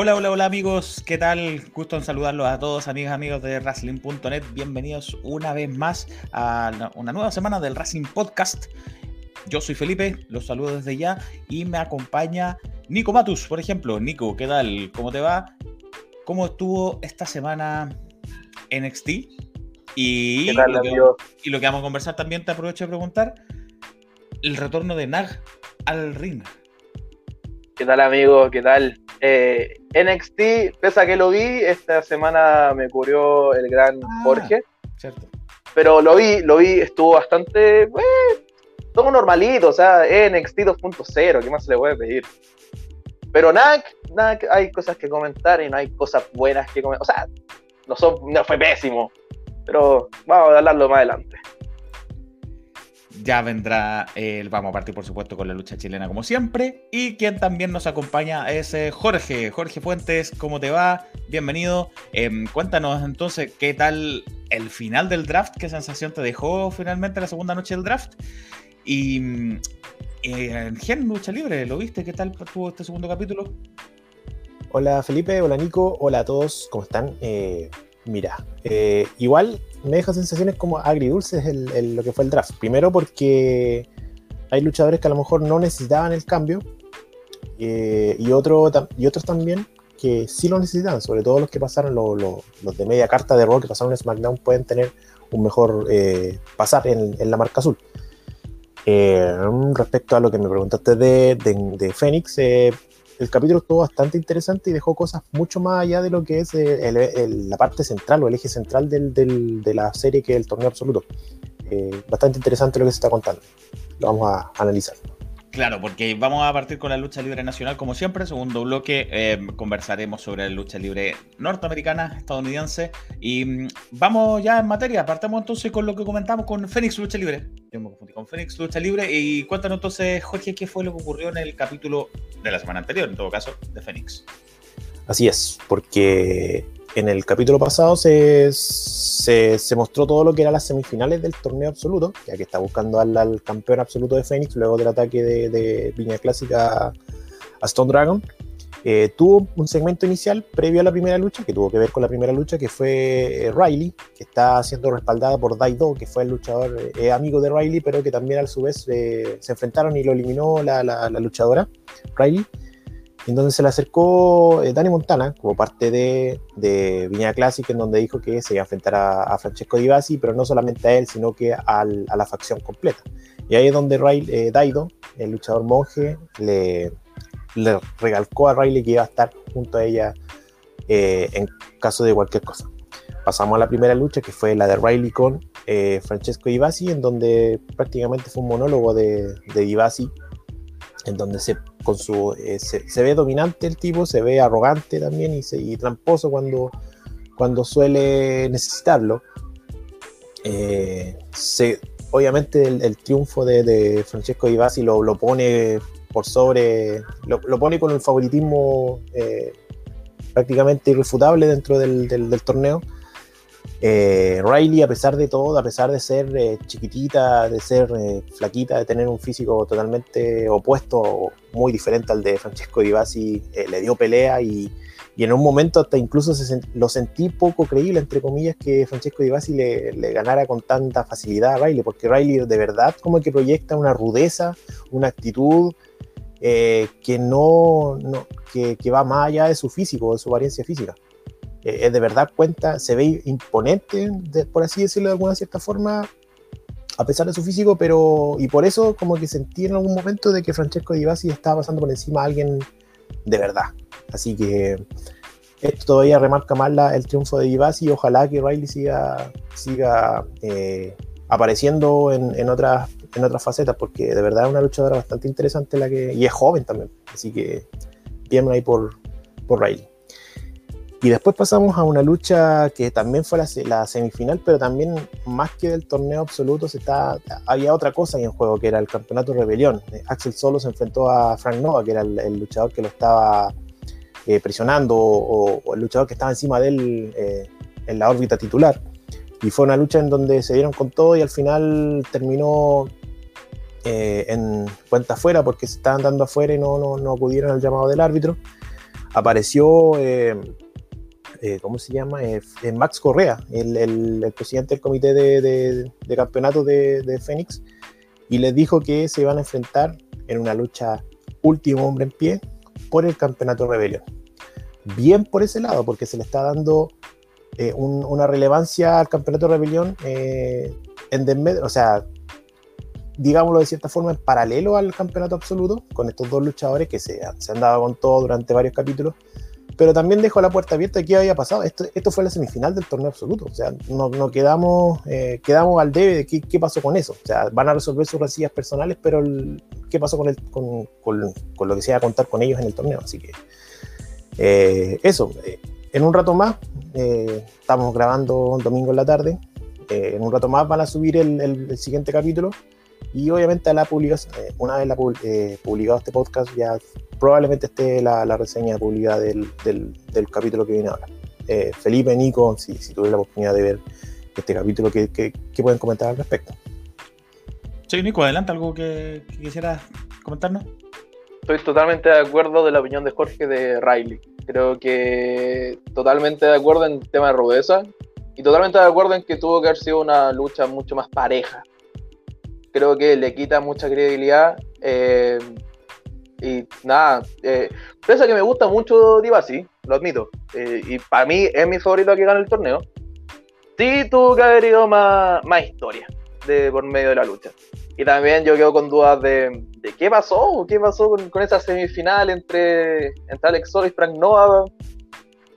Hola, hola, hola amigos, ¿qué tal? Gusto en saludarlos a todos, amigas, amigos de Wrestling.net. Bienvenidos una vez más a una nueva semana del Wrestling Podcast. Yo soy Felipe, los saludo desde ya y me acompaña Nico Matus, por ejemplo. Nico, ¿qué tal? ¿Cómo te va? ¿Cómo estuvo esta semana NXT? Y, lo que, y lo que vamos a conversar también, te aprovecho de preguntar, el retorno de Nag al ring. ¿Qué tal, amigo? ¿Qué tal? Eh, NXT, pese a que lo vi, esta semana me ocurrió el gran ah, Jorge. Cierto. Pero lo vi, lo vi, estuvo bastante. Eh, todo normalito, o sea, NXT 2.0, ¿qué más se le puede pedir? Pero nada, nada, hay cosas que comentar y no hay cosas buenas que comentar. O sea, no, son, no fue pésimo, pero vamos a hablarlo más adelante ya vendrá, el vamos a partir por supuesto con la lucha chilena como siempre. Y quien también nos acompaña es eh, Jorge. Jorge Fuentes, ¿cómo te va? Bienvenido. Em, cuéntanos entonces qué tal el final del draft, qué sensación te dejó finalmente la segunda noche del draft. Y mm, eh, en Gen Lucha Libre, ¿lo viste? ¿Qué tal estuvo este segundo capítulo? Hola Felipe, hola Nico, hola a todos, ¿cómo están? Eh, mira, igual me deja sensaciones como agridulces el, lo que fue el draft. Primero porque hay luchadores que a lo mejor no necesitaban el cambio eh, y, otro, y otros también que sí lo necesitaban, sobre todo los que pasaron, los de media carta de rol que pasaron en SmackDown pueden tener un mejor eh, pasar en, la marca azul. Eh, respecto a lo que me preguntaste de, de, de Fénix, el capítulo estuvo bastante interesante y dejó cosas mucho más allá de lo que es eh, la parte central o el eje central de la serie que es el torneo absoluto. Eh, bastante interesante lo que se está contando. Lo vamos a analizar. Claro, porque vamos a partir con la lucha libre nacional como siempre. Segundo bloque, eh, conversaremos sobre la lucha libre norteamericana, estadounidense. Y mm, vamos ya en materia. Partamos entonces con lo que comentamos con Fénix Lucha Libre. Yo me confundí con Fénix Lucha Libre. Y cuéntanos entonces, Jorge, qué fue lo que ocurrió en el capítulo de la semana anterior, en todo caso, de Fénix. Así es, porque en el capítulo pasado se, se, mostró todo lo que eran las semifinales del torneo absoluto, ya que está buscando al, campeón absoluto de Phoenix luego del ataque de, de Viña Clásica a Stone Dragon. Eh, tuvo un segmento inicial previo a la primera lucha, que tuvo que ver con la primera lucha, que fue eh, Riley, que está siendo respaldada por Daido, que fue el luchador eh, amigo de Riley, pero que también a su vez se enfrentaron y lo eliminó la, la luchadora Riley en donde se le acercó eh, Dani Montana como parte de, de Viña Classic, en donde dijo que se iba a enfrentar a, Francesco Di Basi, pero no solamente a él, sino que a la facción completa. Y ahí es donde eh, Daido, el luchador monje, le, le, recalcó a Riley que iba a estar junto a ella eh, en caso de cualquier cosa. Pasamos a la primera lucha, que fue la de Riley con Francesco Di Basi, en donde prácticamente fue un monólogo de, de Di Basi en donde se, con su, eh, se, ve dominante el tipo, se ve arrogante también y, se, tramposo cuando, cuando suele necesitarlo. Eh, se, obviamente el, triunfo de, Francesco Ivasi lo, lo pone por sobre, lo, pone con el favoritismo eh, prácticamente irrefutable dentro del, del torneo eh, Riley, a pesar de todo, a pesar de ser eh, chiquitita, de ser eh, flaquita, de tener un físico totalmente opuesto, muy diferente al de Francesco Di Basi, le dio pelea y, en un momento hasta incluso lo sentí poco creíble, entre comillas, que Francesco Di Basi le, ganara con tanta facilidad a Riley, porque Riley de verdad como que proyecta una rudeza, una actitud que no, que, que va más allá de su físico, de su apariencia física. Eh, es de verdad cuenta, se ve imponente, por así decirlo de alguna cierta forma, a pesar de su físico, pero y por eso como que sentí en algún momento de que Francesco Di Basi estaba pasando por encima a alguien de verdad. Así que esto todavía remarca más el triunfo de Di Basi y ojalá que Riley siga, siga eh, apareciendo en, en, otras, en otras facetas, porque de verdad es una luchadora bastante interesante la que, y es joven también. Así que bien ahí por, por Riley. Y después pasamos a una lucha que también fue la, semifinal, pero también más que del torneo absoluto, se está, había otra cosa ahí en juego, que era el campeonato rebelión. Eh, Axel Solo se enfrentó a Frank Nova, que era el, luchador que lo estaba eh, presionando o, el luchador que estaba encima de él eh, en la órbita titular. Y fue una lucha en donde se dieron con todo y al final terminó en cuenta afuera porque se estaban dando afuera y no, no, no acudieron al llamado del árbitro. apareció, eh, eh, ¿cómo se llama? Max Correa, el, presidente del comité de, campeonato de, de Fénix, y les dijo que se iban a enfrentar en una lucha último hombre en pie por el campeonato Rebelión. Bien por ese lado, porque se le está dando una relevancia al campeonato Rebelión en desmedro, o sea, digámoslo de cierta forma, en paralelo al campeonato absoluto, con estos dos luchadores que se, se han dado con todo durante varios capítulos, pero también dejo la puerta abierta de qué había pasado. Esto, esto fue la semifinal del torneo absoluto, o sea, no, no quedamos, eh, quedamos al debe de qué, qué, pasó con eso. O sea, van a resolver sus resillas personales, pero qué pasó con, el, con, con, con, lo que se iba a contar con ellos en el torneo. Así que eh, eso, eh, en un rato más, estamos grabando un domingo en la tarde, en un rato más van a subir el, el siguiente capítulo y obviamente la publicación, eh, una vez la, eh, publicado este podcast, ya probablemente esté la, la reseña publicada del, del, del, capítulo que viene ahora. Eh, Felipe, Nico, si, si tuvieron la oportunidad de ver este capítulo, ¿qué, qué, qué pueden comentar al respecto? Sí, Nico, adelante, algo que, que quisieras comentarnos. Estoy totalmente de acuerdo de la opinión de Jorge de Riley. Creo que totalmente de acuerdo en el tema de rudeza y totalmente de acuerdo en que tuvo que haber sido una lucha mucho más pareja creo que le quita mucha credibilidad. Eh, y nada, eh, que me gusta mucho Divasi, lo admito, eh, y para mí es mi favorito que gana el torneo, sí tuvo que haber ido más, más historia de, por medio de la lucha. Y también yo quedo con dudas de, qué pasó, qué pasó con, con, esa semifinal entre, entre Alex Solo y Frank Nova.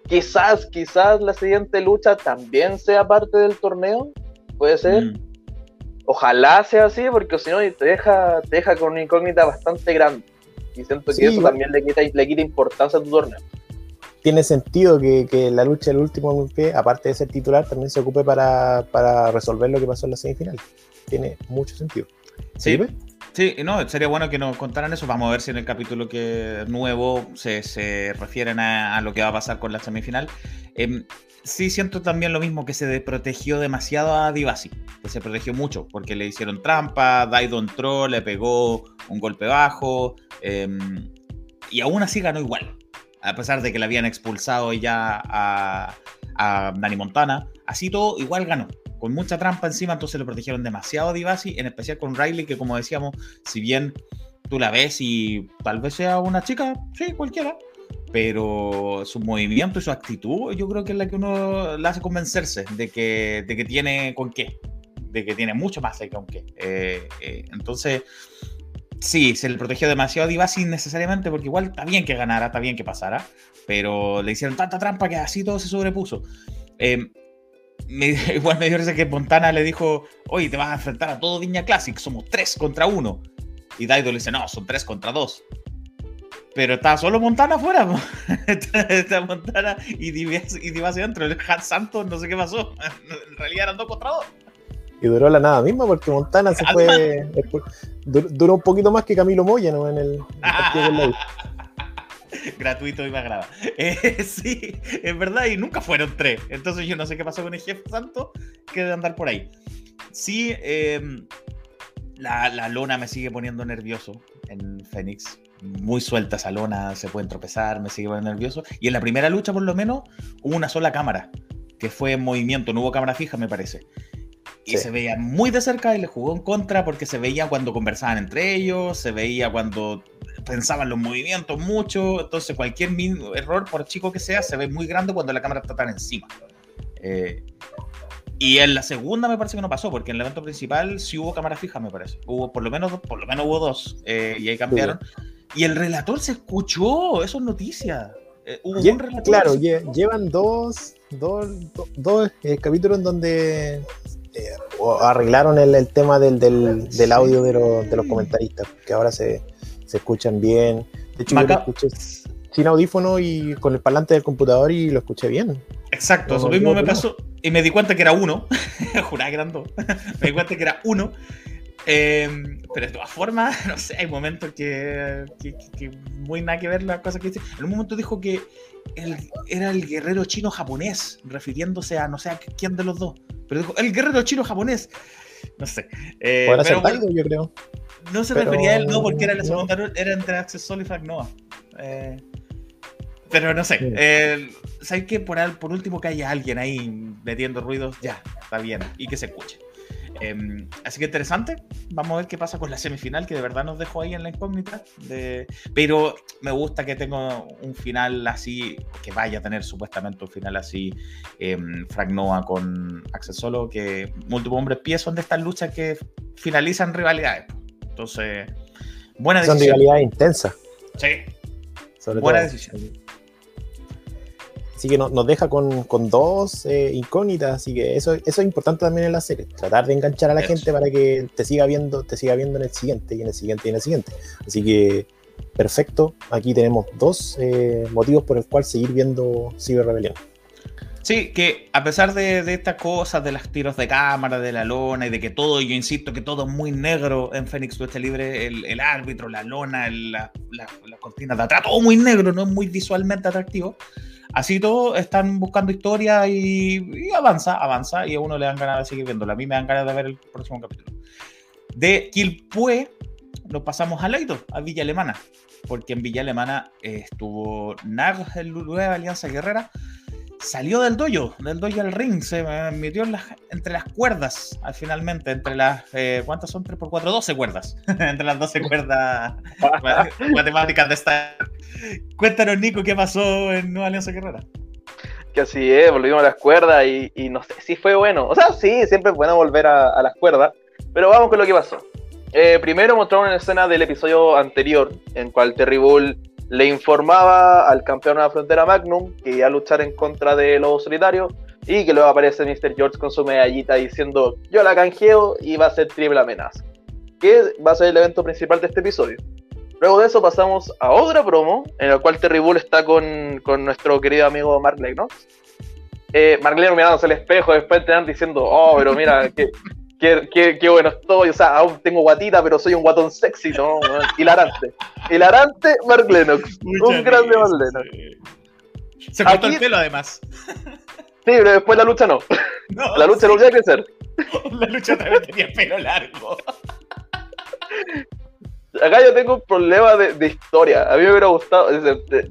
Quizás, quizás la siguiente lucha también sea parte del torneo, puede ser. Mm. Ojalá sea así, porque si no te deja, te deja con una incógnita bastante grande. Y siento que eso también le quita, le quita importancia a tu torneo. Tiene sentido que, que la lucha del último pie, aparte de ser titular, también se ocupe para, para resolver lo que pasó en la semifinal. Tiene mucho sentido. Sí, sí, no, sería bueno que nos contaran eso. Vamos a ver si en el capítulo que nuevo se, se refieren a, a, lo que va a pasar con la semifinal. Eh, sí siento también lo mismo, que se protegió demasiado a Divasi, que se protegió mucho, porque le hicieron trampa, Daido entró, le pegó un golpe bajo, em, y aún así ganó igual, a pesar de que le habían expulsado ya a, a Dani Montana, así todo igual ganó. Con mucha trampa encima, entonces le protegieron demasiado a Divasi, en especial con Riley, que como decíamos, si bien tú la ves y tal vez sea una chica, sí, cualquiera, pero su movimiento y su actitud yo creo que es la que uno le hace convencerse de que, de que tiene con qué, de que tiene mucho más de con qué. Eh, eh, entonces, sí, se le protegió demasiado a Divasi necesariamente porque igual está bien que ganara, está bien que pasara, pero le hicieron tanta trampa que así todo se sobrepuso. Eh, igual me dio risa que Montana le dijo, oye, te vas a enfrentar a todo Viña Classic, somos tres contra uno. Y Daido le dice, no, son tres contra dos. Pero estaba solo Montana afuera. está Montana y Divas y dentro. El Hat Santos, no sé qué pasó. En realidad eran dos contra dos. Y duró la nada misma porque Montana se fue. Duró un poquito más que Camilo Moya, ¿no? En el, partido Gratuito y más grave. Eh, sí, es verdad, y nunca fueron tres. Entonces yo no sé qué pasó con el jefe Santos que debe andar por ahí. Sí, eh, la, la lona me sigue poniendo nervioso en Fénix muy suelta esa lona, se pueden tropezar, me sigue poniendo nervioso. Y en la primera lucha, por lo menos, hubo una sola cámara, que fue en movimiento, no hubo cámara fija, me parece. Y se veía muy de cerca y le jugó en contra porque se veía cuando conversaban entre ellos, se veía cuando pensaban los movimientos mucho. Entonces, cualquier error, por chico que sea, se ve muy grande cuando la cámara está tan encima. Eh, y en la segunda me parece que no pasó, porque en el evento principal sí hubo cámara fija, me parece. Hubo por lo menos, por lo menos hubo dos, eh, y ahí cambiaron. Y el relator se escuchó, eso es noticia. Eh, hubo un relator claro, llevan dos, dos, dos eh, capítulos en donde eh, arreglaron el, el tema del, del, del audio de, de, los comentaristas, que ahora se, se escuchan bien. De hecho, yo lo escuché sin audífono y con el parlante del computador y lo escuché bien. Exacto, eso mismo me pasó. Y me di cuenta que era uno. Juraba que eran dos. me di cuenta que era uno. Eh, pero de todas formas, no sé, hay momentos que, que, que, muy nada que ver las cosas que dice. En un momento dijo que él era el guerrero chino japonés, refiriéndose a no sé a quién de los dos. Pero dijo, el guerrero chino japonés. No sé. Eh, Puede ser algo, yo creo. No se refería a él, no, porque era la segunda, era entre Access Sol y Frank Nova. Eh, Pero no sé. Eh, ¿Sabes qué? Por, por último que haya alguien ahí metiendo ruidos, ya, está bien. Y que se escuche. Em, así que interesante. Vamos a ver qué pasa con la semifinal, que de verdad nos dejó ahí en la incógnita. De... Pero me gusta que tenga un final así, que vaya a tener supuestamente un final así, eh, Frank Noah con Axel Solo, que múltiples hombres pies son de estas luchas que finalizan rivalidades. Entonces, buena decisión. Son rivalidades intensas. Sí. buena decisión. Así que nos deja con, dos eh, incógnitas, así que eso, eso es importante también en la serie, tratar de enganchar a la gente para que te siga viendo, te siga viendo en el siguiente y en el siguiente y en el siguiente. Así que perfecto, aquí tenemos dos eh, motivos por el cual seguir viendo Cyber Rebellion. Sí, que a pesar de, estas cosas, de los tiros de cámara, de la lona y de que todo, yo insisto que todo es muy negro en Fénix Lucha Libre, el, árbitro, la lona, la, la, cortina de atrás, todo muy negro, no es muy visualmente atractivo. Así todo, están buscando historia y, avanza, avanza, y a uno le dan ganas de seguir viéndolo. A mí me dan ganas de ver el próximo capítulo. De Quilpue nos pasamos a Leito, a Villa Alemana, porque en Villa Alemana estuvo Nag, el nueva Alianza Guerrera, salió del dojo, del dojo al ring, se metió entre las cuerdas, al finalmente, entre las, eh, ¿cuántas son? 3 por 4, 12 cuerdas, entre las 12 cuerdas matemáticas de esta. Cuéntanos, Nico, ¿qué pasó en Nueva Alianza Guerrera? Que así es, volvimos a las cuerdas y, no sé si fue bueno. O sea, sí, siempre es bueno volver a, las cuerdas, pero vamos con lo que pasó. Eh, primero mostraron una escena del episodio anterior, en cual Terry Bull le informaba al campeón de la frontera Magnum que iba a luchar en contra de los solitarios y que luego aparece Mr. George con su medallita diciendo yo la canjeo y va a ser triple amenaza, que va a ser el evento principal de este episodio. Luego de eso pasamos a otra promo en la cual Terry Bull está con, con nuestro querido amigo Mark Lennox. Eh, Mark Lennox mirándose al espejo después de diciendo, oh, pero mira, que Qué, qué, bueno estoy, o sea, aún tengo guatita, pero soy un guatón sexy, ¿no? Hilarante. Hilarante, Mark Lennox. un grande Mark Lennox. Se cortó el pelo, además. Sí, pero después la lucha no. la lucha no volvió a crecer. La lucha también tenía pelo largo. Acá yo tengo un problema de, historia. A mí me hubiera gustado,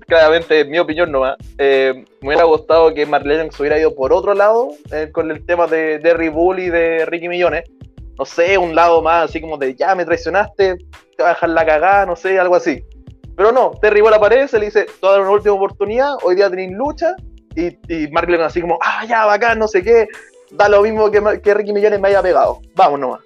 claramente, en mi opinión nomás, eh, me hubiera gustado que Marlene se hubiera ido por otro lado eh, con el tema de Derry Bull y de Ricky Millones. No sé, un lado más así como de ya me traicionaste, te voy a dejar la cagada, no sé, algo así. Pero no, Terry Bull aparece, le dice, toda una última oportunidad, hoy día tenéis lucha, y, y Mark así como, ah, ya, bacán, no sé qué, da lo mismo que, que Ricky Millones me haya pegado, vamos nomás.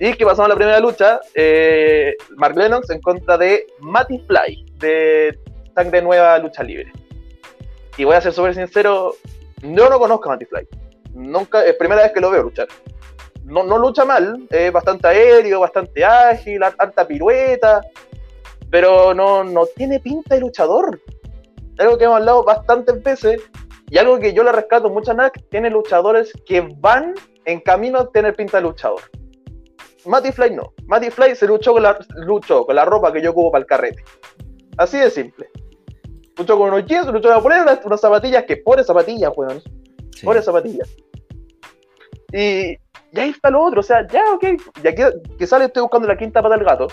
Y que pasamos a la primera lucha, eh, Mark Lennox en contra de Matty Fly, de Sangre Nueva Lucha Libre. Y voy a ser súper sincero, yo no conozco a Matty Fly. Nunca, es primera vez que lo veo luchar. No, no lucha mal, es bastante aéreo, bastante ágil, harta pirueta, pero no, no tiene pinta de luchador. Algo que hemos hablado bastantes veces y algo que yo le rescato mucho a NAC, tiene luchadores que van en camino a tener pinta de luchador. Matty Fly no. Matty Fly se luchó con la, luchó con la ropa que yo ocupo para el carrete. Así de simple. Luchó con unos jeans, luchó con unas, unas zapatillas que pone zapatillas, weón. Sí. zapatillas. Y, y, ahí está lo otro, o sea, ya, ok. Y aquí que sale estoy buscando la quinta pata del gato.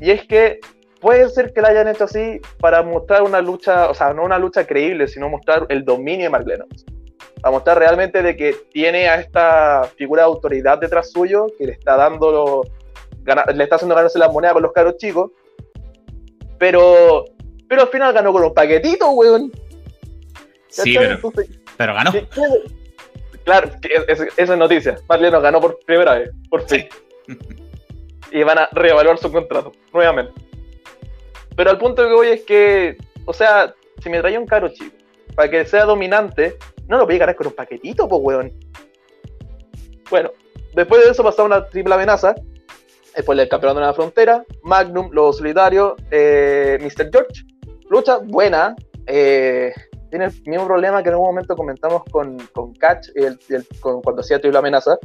Y es que puede ser que la hayan hecho así para mostrar una lucha, o sea, no una lucha creíble, sino mostrar el dominio de Mark Lennox a mostrar realmente de que tiene a esta figura de autoridad detrás suyo, que le está dando, le está haciendo ganarse la moneda con los caros chicos, pero, pero al final ganó con un paquetito, weón. Sí, pero, ganó. Claro, esa es noticia. Marlene ganó por primera vez, por fin. y van a reevaluar su contrato, nuevamente. Pero al punto que voy es que, o sea, si me trae un caro chico, para que sea dominante, no lo podía ganar con un paquetito, pues, weón. Bueno, después de eso pasaba una triple amenaza. Después el campeón de la frontera, Magnum, Los Solitarios, eh, Mr. George. Lucha buena. Eh, tiene el mismo problema que en un momento comentamos con, con Catch el, cuando hacía triple amenaza.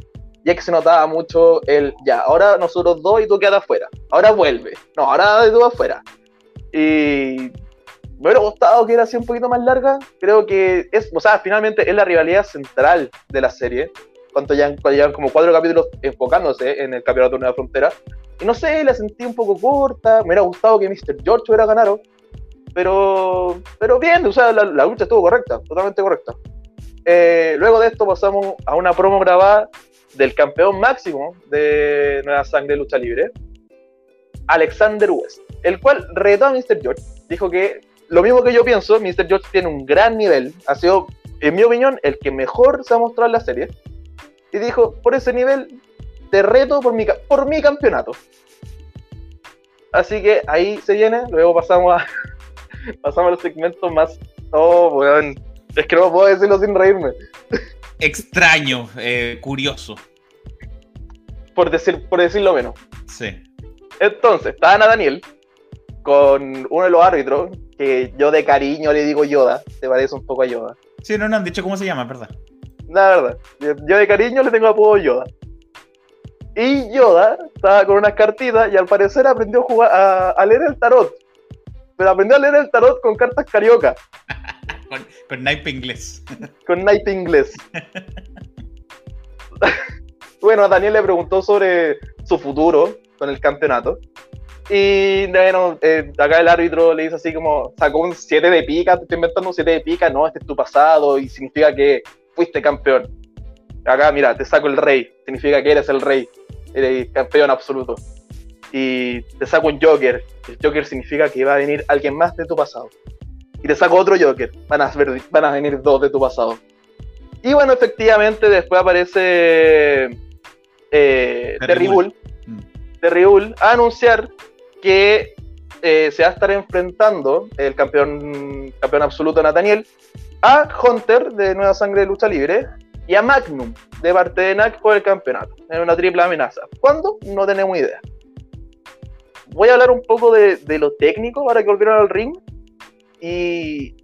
Y es que se notaba mucho el ya, ahora nosotros dos y tú quedas afuera. Ahora vuelve. No, ahora tú afuera. Y me hubiera gustado que era así un poquito más larga. Creo que es, o sea, finalmente es la rivalidad central de la serie. Cuando ya llevan como cuatro capítulos enfocándose en el campeonato de la frontera. Y no sé, la sentí un poco corta. Me hubiera gustado que Mr. George hubiera ganado. pero, pero bien, o sea, la, lucha estuvo correcta, totalmente correcta. Eh, luego de esto pasamos a una promo grabada del campeón máximo de Nueva Sangre Lucha Libre, Alexander West, el cual retó a Mr. George, dijo que lo mismo que yo pienso, Mr. George tiene un gran nivel, ha sido, en mi opinión, el que mejor se ha mostrado en la serie, y dijo, por ese nivel, te reto por mi, por mi campeonato. Así que ahí se viene, luego pasamos a, pasamos a los segmentos más... Oh, weón, es que no puedo decirlo sin reírme. Extraño, eh, curioso. Por, decir, por decirlo menos. Sí. Entonces, está Ana Daniel con uno de los árbitros, que yo de cariño le digo Yoda, te parece un poco a Yoda. Sí, no, no han dicho cómo se llama, ¿verdad? La verdad, yo de cariño le tengo apodo Yoda. Y Yoda estaba con unas cartitas y al parecer aprendió a, jugar, a, leer el tarot. Pero aprendió a leer el tarot con cartas carioca. con, con naipe inglés. con naipe inglés. bueno, a Daniel le preguntó sobre su futuro con el campeonato. Y bueno, eh, acá el árbitro le dice así como, sacó un 7 de pica, te estoy inventando un 7 de pica, no, este es tu pasado y significa que fuiste campeón. Acá, mira, te saco el rey, significa que eres el rey, eres campeón absoluto. Y te saco un Joker, el Joker significa que va a venir alguien más de tu pasado. Y te saco otro Joker, van a, van a venir dos de tu pasado. Y bueno, efectivamente, después aparece eh, Terry Bull, mm. Terry Bull a anunciar que eh, se va a estar enfrentando el campeón, campeón absoluto Nathaniel a Hunter de Nueva Sangre de Lucha Libre y a Magnum de parte de NAC por el campeonato. Es una triple amenaza. ¿Cuándo? No tenemos idea. Voy a hablar un poco de, lo técnico para que volvieran al ring. Y,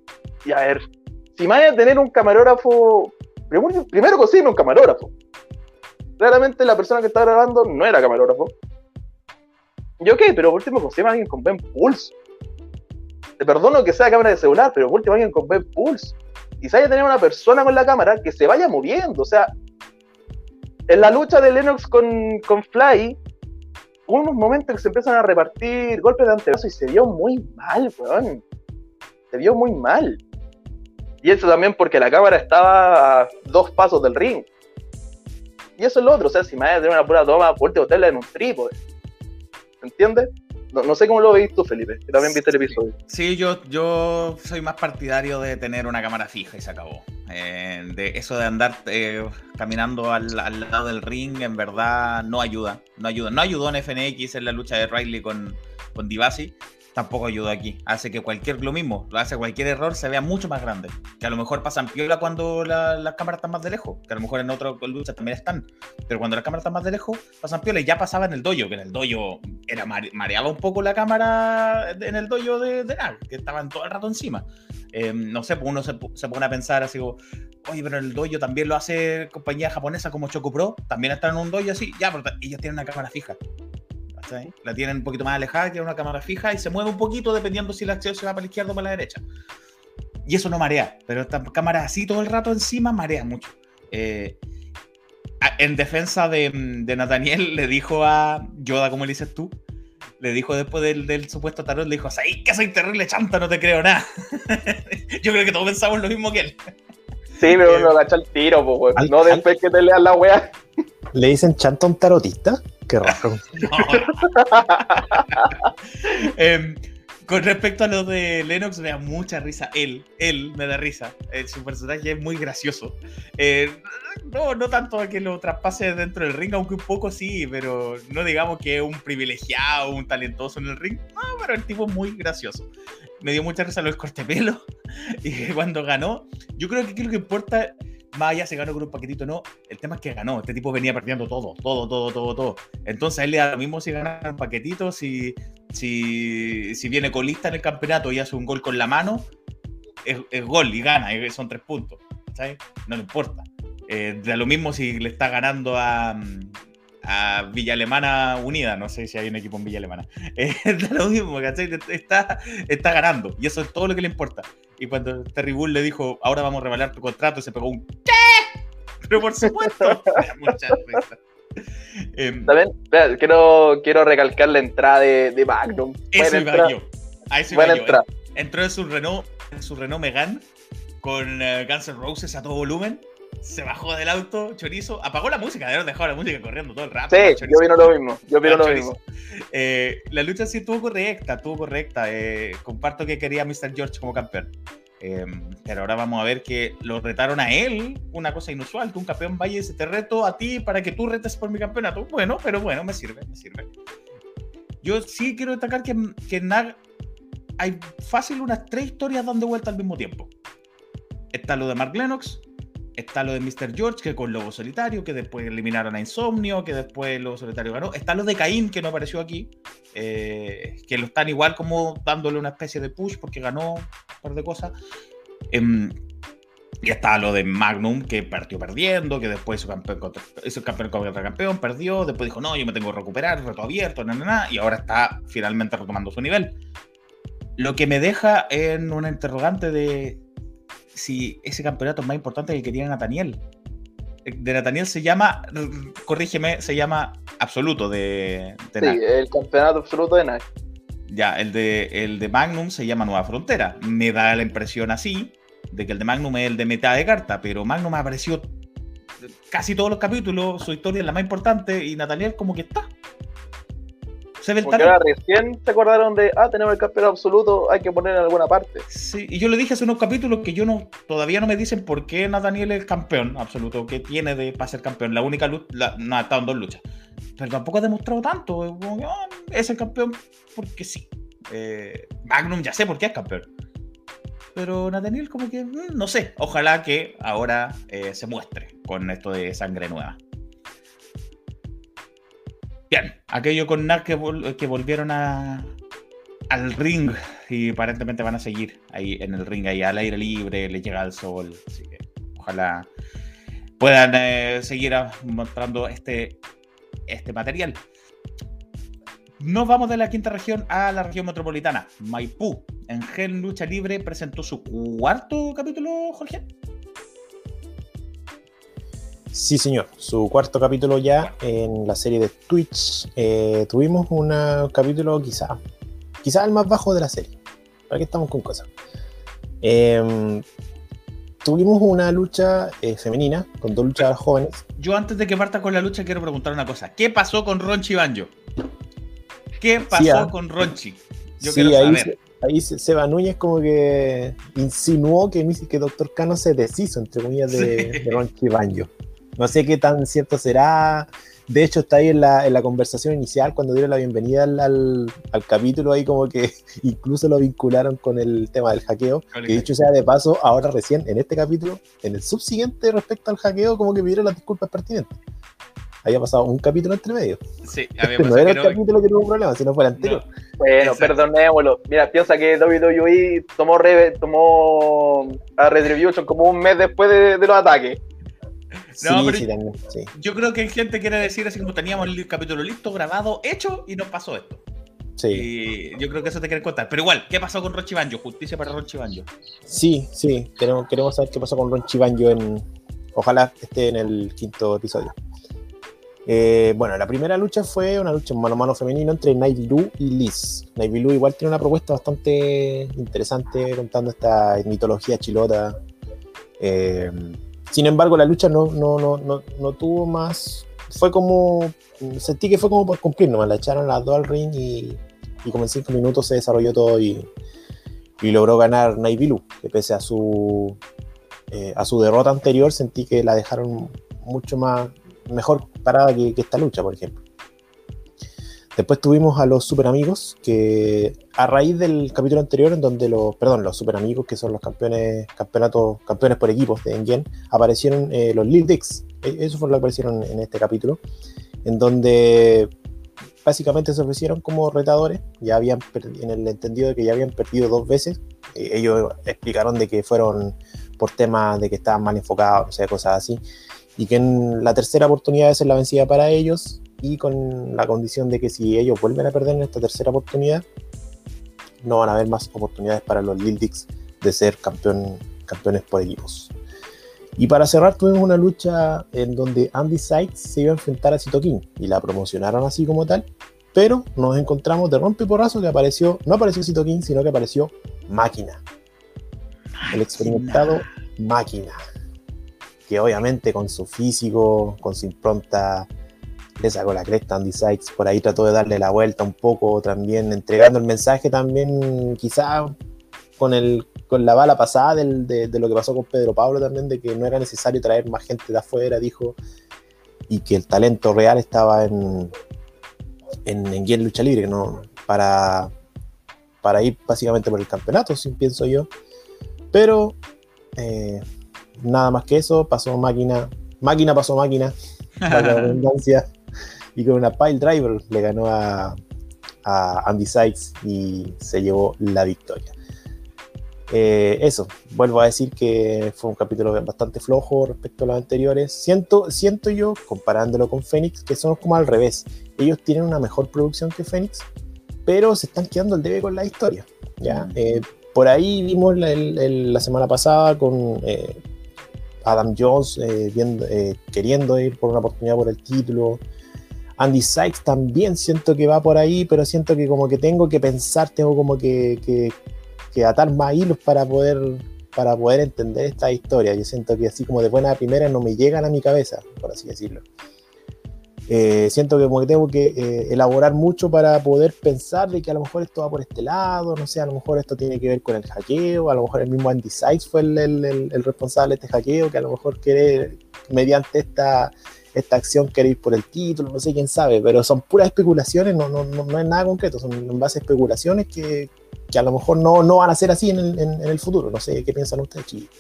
a ver, si me a tener un camarógrafo, primero, primero consigue un camarógrafo. Claramente la persona que está grabando no era camarógrafo. Yo ok, pero por último consigue alguien con buen pulso. Te perdono que sea cámara de celular, pero por último alguien con buen pulso se haya tener una persona con la cámara que se vaya moviendo. O sea, en la lucha de Lennox con, con Fly, hubo unos momentos que se empiezan a repartir golpes de antebrazo y se vio muy mal, weón. Se vio muy mal. Y eso también porque la cámara estaba a dos pasos del ring. Y eso es lo otro, o sea, si me vaya a tener una pura toma, fuerte hotel en un trípode. ¿Entiendes? No, sé cómo lo veis tú, Felipe, que también viste el episodio. Sí, yo, yo soy más partidario de tener una cámara fija y se acabó. Eh, de eso de andar eh, caminando al, lado del ring, en verdad no ayuda. No ayuda. No ayudó en FNX en la lucha de Riley con, con Divasi tampoco ayuda aquí. Hace que cualquier, lo mismo, hace cualquier error se vea mucho más grande. Que a lo mejor pasan piola cuando las cámaras están más de lejos, que a lo mejor en otra lucha también están, pero cuando las cámaras están más de lejos, pasan piola y ya pasaba en el dojo, que en el dojo era mareaba un poco la cámara en el dojo de, de que estaban todo el rato encima. Em, no sé, pues uno se, se, pone a pensar así como, oye, pero el dojo también lo hace compañía japonesa como Choco Pro, también están en un dojo así, ya, pero ellos tienen una cámara fija. La tienen un poquito más alejada, tiene una cámara fija y se mueve un poquito dependiendo si la acción se va para la izquierda o para la derecha. Y eso no marea, pero esta cámara así todo el rato encima marea mucho. Eh, en defensa de, de, Nathaniel, le dijo a Yoda, como le dices tú, le dijo después del, supuesto tarot, le dijo, ¡ay, que soy terrible chanta! No te creo nada. Yo creo que todos pensamos lo mismo que él. Sí, pero uno agacha el tiro, pues, no después que te lean la wea. ¿Le dicen chanta a un tarotista? Qué raro. Em, con respecto a lo de Lennox, me da mucha risa. Él, él me da risa. Eh, su personaje es muy gracioso. Eh, no, no tanto que lo traspase dentro del ring, aunque un poco sí, pero no digamos que es un privilegiado, un talentoso en el ring. No, pero el tipo es muy gracioso. Me dio mucha risa lo del cortepelo. Y cuando ganó, yo creo que aquí lo que importa más allá se ganó con un paquetito no, el tema es que ganó. Este tipo venía perdiendo todo, todo, todo, todo, todo. Entonces a él le da lo mismo si gana un paquetito, si, si, si viene colista en el campeonato y hace un gol con la mano, es, gol y gana, son tres puntos. ¿sabes? No le importa. Eh, da lo mismo si le está ganando a, a Villa Alemana Unida, no sé si hay un equipo en Villa Alemana. Eh, da lo mismo, ¿cachai? Está, está ganando y eso es todo lo que le importa. Y cuando Terry Bull le dijo, ahora vamos a revalar tu contrato, se pegó un ¿qué? Pero por supuesto, muchas em, También, quiero, quiero recalcar la entrada de, de Magnum. Eso iba yo. A eso iba yo. entró en su Renault, en su Renault Megane con uh, Guns N' Roses a todo volumen. Se bajó del auto, chorizo, apagó la música, de dejado la música corriendo todo el rato. Sí, yo vino lo mismo, yo vino lo mismo. Eh, la lucha sí estuvo correcta, estuvo correcta. Eh, comparto que quería Mr. George como campeón. Em, pero ahora vamos a ver que lo retaron a él, una cosa inusual, que un campeón vaya y dice, te reto a ti para que tú retes por mi campeonato. Bueno, pero bueno, me sirve, me sirve. Yo sí quiero destacar que, que Nag hay fácil unas tres historias dando vuelta al mismo tiempo. Está lo de Mark Lennox, está lo de Mr. George, que con Lobo Solitario, que después eliminaron a Insomnio, que después Lobo Solitario ganó. Está lo de Caín, que no apareció aquí, eh, que lo están igual como dándole una especie de push porque ganó un par de cosas. Em, y está lo de Magnum, que partió perdiendo, que después hizo campeón contra, hizo campeón contra campeón, perdió, después dijo, no, yo me tengo que recuperar, reto abierto, na, na, y ahora está finalmente retomando su nivel. Lo que me deja en una interrogante de si ese campeonato es más importante que el que tiene Nathaniel. De Nathaniel se llama, corrígeme, se llama absoluto de, de Sí, el campeonato absoluto de NAC. Ya, el de, el de Magnum se llama Nueva Frontera. Me da la impresión así, de que el de Magnum es el de mitad de carta, pero Magnum apareció casi todos los capítulos, su historia es la más importante y Nathaniel como que está. Se Porque ahora recién se acordaron de, ah, tenemos el campeonato absoluto, hay que poner en alguna parte. Sí, y yo le dije hace unos capítulos que yo no, todavía no me dicen por qué Nathaniel es el campeón absoluto, que tiene de, para ser campeón. La única lucha, no, ha estado en dos luchas. Pero tampoco ha demostrado tanto. Ah, es el campeón porque sí. Eh, Magnum ya sé por qué es campeón. Pero Nathaniel como que, mm, no sé, ojalá que ahora eh, se muestre con esto de sangre nueva. Bien, aquello con NAC que, volvieron a, al ring y aparentemente van a seguir ahí en el ring, ahí al aire libre, le llega el sol. Así que ojalá puedan eh, seguir mostrando este, este material. Nos vamos de la quinta región a la región metropolitana. Maipú, en Gen Lucha Libre, presentó su cuarto capítulo, Jorge. Sí, señor. Su cuarto capítulo ya en la serie de Twitch. Eh, tuvimos un capítulo quizá, quizá el más bajo de la serie. ¿Para qué estamos con cosas? Em, tuvimos una lucha eh, femenina con dos luchadoras jóvenes. Yo antes de que parta con la lucha quiero preguntar una cosa. ¿Qué pasó con Ronchi Banjo? ¿Qué pasó ah. con Ronchi? Yo quiero saber. Ahí, Seba Núñez como que insinuó que, que Doctor Cano se deshizo, entre comillas, de, Ronchi Banjo. No sé qué tan cierto será. De hecho, está ahí en la, en la conversación inicial, cuando dieron la bienvenida al, al, capítulo, ahí como que incluso lo vincularon con el tema del hackeo. Que dicho sea de paso, ahora recién en este capítulo, en el subsiguiente respecto al hackeo, como que pidieron las disculpas pertinentes. Había pasado un capítulo entre medio. Sí, no era el capítulo que tuvo un problema, sino fue el anterior. Bueno, perdonémoslo. Mira, piensa que WWE tomó, tomó a Retribution como un mes después de los ataques. No, pero yo creo que hay gente quiere decir así como teníamos el capítulo listo, grabado, hecho y nos pasó esto. Sí. Y yo creo que eso te quieren contar. Pero igual, ¿qué pasó con Ronchi Banjo? Justicia para Ronchi Banjo. Sí, sí. Queremos, queremos saber qué pasó con Ronchi Banjo en. Ojalá esté en el quinto episodio. Eh, bueno, la primera lucha fue una lucha mano a mano femenino entre Navy Lu y Liz. Navy Lu igual tiene una propuesta bastante interesante contando esta mitología chilota. Eh, sin embargo, la lucha no, no, no, no, no tuvo más. Fue como. Sentí que fue como por cumplir nomás. La echaron las dos al ring y, y como en cinco minutos se desarrolló todo y, y logró ganar Naibilu, que pese a su, eh, a su derrota anterior, sentí que la dejaron mucho más mejor parada que esta lucha, por ejemplo. Después tuvimos a los super amigos, que a raíz del capítulo anterior, en donde los, perdón, los super amigos, que son los campeones, campeonatos, campeones por equipos de Engen, aparecieron eh, los Lil Dicks. E, eso fue lo que aparecieron en este capítulo, en donde básicamente se ofrecieron como retadores, ya habían en el entendido de que ya habían perdido dos veces. Eh, ellos explicaron de que fueron por temas de que estaban mal enfocados, o sea, cosas así, y que en la tercera oportunidad ser la vencida para ellos y con la condición de que si ellos vuelven a perder en esta tercera oportunidad, no van a haber más oportunidades para los Lil de ser campeón, campeones por equipos. Y para cerrar tuvimos una lucha en donde Andy Sykes se iba a enfrentar a Cito King y la promocionaron así como tal, pero nos encontramos de rompe porrazo que apareció, no apareció Cito King, sino que apareció máquina. El experimentado máquina. Que obviamente con su físico, con su impronta, le sacó la cresta Andy Sykes. Por ahí trató de darle la vuelta un poco, también entregando el mensaje también, quizá con, el, con la bala pasada de, lo que pasó con Pedro Pablo también, de que no era necesario traer más gente de afuera, dijo, y que el talento real estaba en, en, en Lucha Libre, ¿no? Para, para ir básicamente por el campeonato, si pienso yo. Pero eh, nada más que eso, pasó máquina, máquina pasó máquina, la redundancia, y con una pile driver le ganó a, Andy Sykes y se llevó la victoria. Eh, eso, vuelvo a decir que fue un capítulo bastante flojo respecto a los anteriores. Siento, siento yo, comparándolo con Phoenix, que son como al revés. Ellos tienen una mejor producción que Phoenix, pero se están quedando el debe con la historia. ¿ya? Eh, por ahí vimos la, semana pasada con eh, Adam Jones queriendo ir por una oportunidad por el título. Andy Sykes también siento que va por ahí, pero siento que como que tengo que pensar, tengo como que que atar más hilos para poder, para poder entender esta historia. Yo siento que así como de buena primera no me llegan a mi cabeza, por así decirlo. Eh, siento que como que tengo que eh, elaborar mucho para poder pensar de que a lo mejor esto va por este lado, no sé, a lo mejor esto tiene que ver con el hackeo, a lo mejor el mismo Andy Sykes fue el, el, responsable de este hackeo, que a lo mejor quiere, mediante esta, esta acción quiere ir por el título, no sé quién sabe, pero son puras especulaciones, no, no, no, no es nada concreto, son en base especulaciones que, que a lo mejor no, no van a ser así en el, en, el, futuro. No sé qué piensan ustedes, chicos.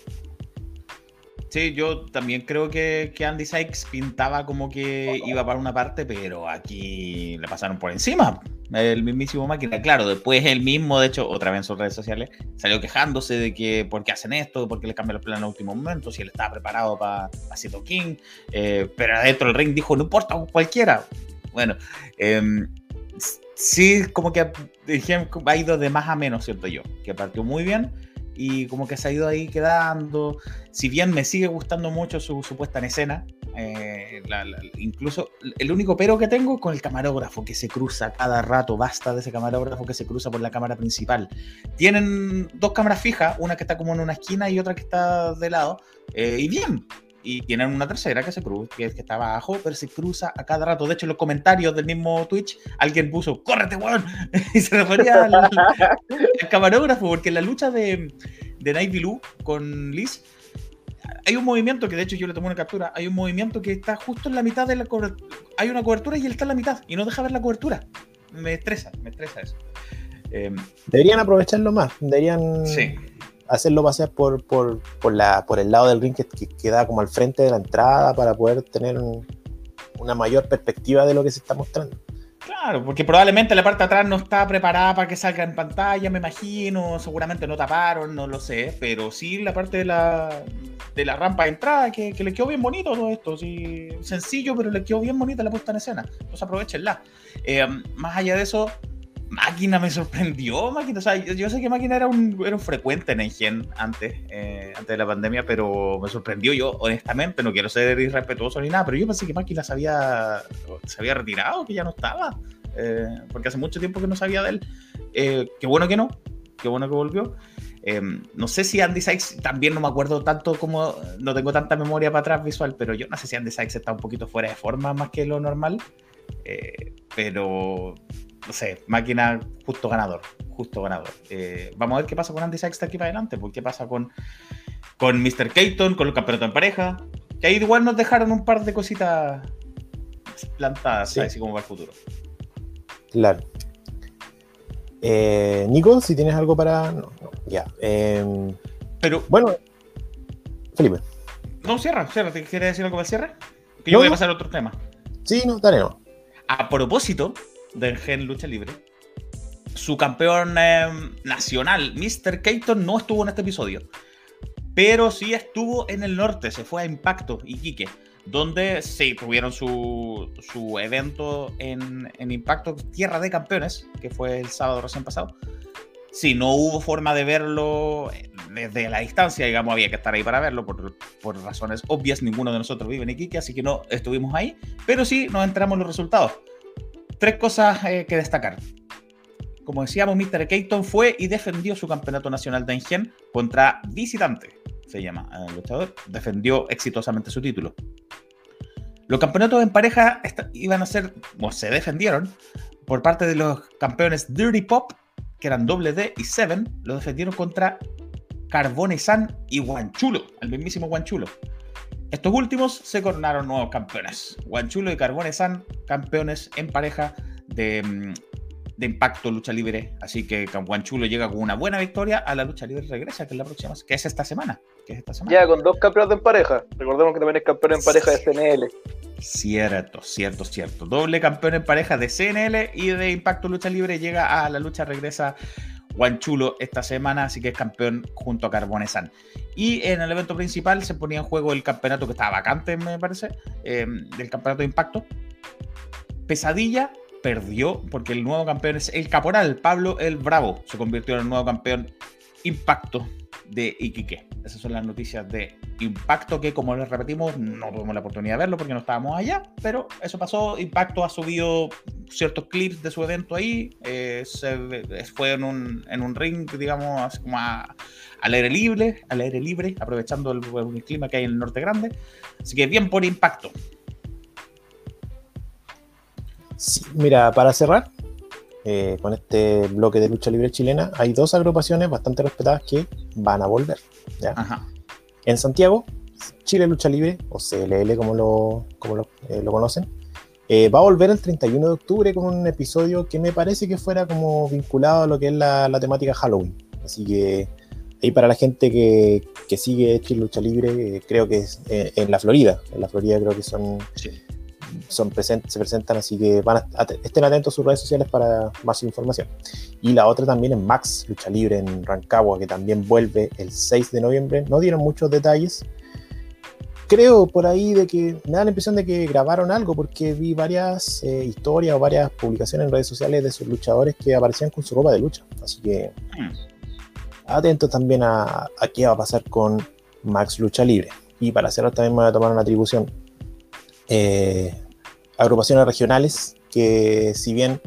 Sí, yo también creo que, que, Andy Sykes pintaba como que iba para una parte, pero aquí le pasaron por encima. El mismísimo máquina. Claro, después él mismo, de hecho, otra vez en sus redes sociales, salió quejándose de que por qué hacen esto, por qué le cambian los planes el último momento, si él estaba preparado para pa King. Eh, pero adentro del ring dijo, no importa, cualquiera. Bueno, eh, sí, como que ha ido de más a menos, ¿cierto yo? Que partió muy bien y como que se ha ido ahí quedando. Si bien me sigue gustando mucho su, puesta en escena, eh, incluso el único pero que tengo es con el camarógrafo que se cruza cada rato, basta de ese camarógrafo que se cruza por la cámara principal. Tienen dos cámaras fijas, una que está como en una esquina y otra que está de lado, eh, y bien, y tienen una tercera que se cruza, que, que está abajo, pero se cruza a cada rato. De hecho, en los comentarios del mismo Twitch, alguien puso, ¡córrete, weón! y se refería al, camarógrafo, porque en la lucha de, de Night Blue con Liz, hay un movimiento que de hecho yo le tomé una captura, hay un movimiento que está justo en la mitad de la cobertura. Hay una cobertura y él está en la mitad y no deja ver la cobertura. Me estresa, me estresa eso. Em, deberían aprovecharlo más, deberían... Sí hacerlo pasear por, por, por, la, por el lado del ring que, queda como al frente de la entrada para poder tener una mayor perspectiva de lo que se está mostrando. Claro, porque probablemente la parte de atrás no está preparada para que salga en pantalla, me imagino, seguramente no taparon, no lo sé, pero sí la parte de la, de la rampa de entrada, que, le quedó bien bonito todo esto, sí, sencillo, pero le quedó bien bonita la puesta en escena, entonces aprovechenla. Eh, más allá de eso, Máquina me sorprendió, Máquina. O sea, yo, sé que Máquina era un, era frecuente en Engen antes, eh, antes de la pandemia, pero me sorprendió yo, honestamente. No quiero ser irrespetuoso ni nada, pero yo pensé que Máquina se había, se había retirado, que ya no estaba. Eh, porque hace mucho tiempo que no sabía de él. Eh, qué bueno que no, qué bueno que volvió. no sé si Andy Sykes, también no me acuerdo tanto como, no tengo tanta memoria para atrás visual, pero yo no sé si Andy Sykes está un poquito fuera de forma más que lo normal. pero no sé, máquina justo ganador, justo ganador. Eh, vamos a ver qué pasa con Andy Sykes de aquí para adelante, pues qué pasa con, con Mr. Keaton, con el campeonato en pareja, que ahí igual nos dejaron un par de cositas plantadas, así como para el futuro. Claro. Eh, Nico, si tienes algo para... No, no, ya. Em, Pero... Bueno, Felipe. No, cierra, cierra. ¿Te quieres decir algo para el cierre? Que yo voy a pasar a otro tema. Sí, no, dale, no. A propósito, del Gen Lucha Libre. Su campeón em, nacional, Mr. Keaton, no estuvo en este episodio. Pero sí estuvo en el norte, se fue a Impacto, Iquique, donde sí tuvieron su, su evento en, en, Impacto Tierra de Campeones, que fue el sábado recién pasado. Sí, no hubo forma de verlo desde la distancia, digamos, había que estar ahí para verlo por, por razones obvias. Ninguno de nosotros vive en Iquique, así que no estuvimos ahí, pero sí nos enteramos los resultados tres cosas eh, que destacar. como decíamos, Mr. Keaton fue y defendió su campeonato nacional de Engen contra visitante, se llama el luchador, defendió exitosamente su título. Los campeonatos en pareja iban a ser, o se defendieron, por parte de los campeones Dirty Pop, que eran doble D y Seven, lo defendieron contra Carbone San y Guanchulo, el mismísimo Guanchulo. Estos últimos se coronaron nuevos campeones. Guanchulo y Carbone San, campeones en pareja de, mm, de impacto lucha libre. Así que Guanchulo llega con una buena victoria a la lucha libre regresa, que es la próxima, que es esta semana. Que es esta semana. Ya, con dos campeones en pareja. Recordemos que también es campeón en pareja de CNL. Cierto, cierto, cierto. Doble campeón en pareja de CNL y de Impacto Lucha Libre llega a la lucha regresa Guanchulo esta semana, así que es campeón junto a Carbonesan. Y en el evento principal se ponía en juego el campeonato que estaba vacante, me parece, eh, del campeonato de Impacto. Pesadilla perdió porque el nuevo campeón es el Caporal, Pablo el Bravo, se convirtió en el nuevo campeón Impacto de Iquique. Esas son las noticias de Impacto que, como les repetimos, no tuvimos la oportunidad de verlo porque no estábamos allá, pero eso pasó. Impacto ha subido ciertos clips de su evento ahí. Eh, se, fue en un, en un ring, digamos, como al aire libre, al aire libre, aprovechando el, clima que hay en el norte grande. Así que bien por Impacto. mira, para cerrar, eh, con este bloque de lucha libre chilena, hay dos agrupaciones bastante respetadas que van a volver. En Santiago, Chile Lucha Libre, o CLL como lo, como lo, eh, conocen, eh, va a volver el 31 de octubre con un episodio que me parece que fuera como vinculado a lo que es la, temática Halloween. Así que ahí para la gente que, sigue Chile Lucha Libre, creo que es en la Florida. En la Florida creo que son son se presentan, así que van estén atentos a sus redes sociales para más información. Y la otra también es Max, Lucha Libre en Rancagua, que también vuelve el 6 de noviembre. No dieron muchos detalles. Creo por ahí de que me da la impresión de que grabaron algo porque vi varias eh, historias o varias publicaciones en redes sociales de sus luchadores que aparecían con su ropa de lucha. Así que hmm. atentos también a, a qué va a pasar con Max Lucha Libre. Y para cerrar también me voy a tomar una atribución eh, agrupaciones regionales que si bien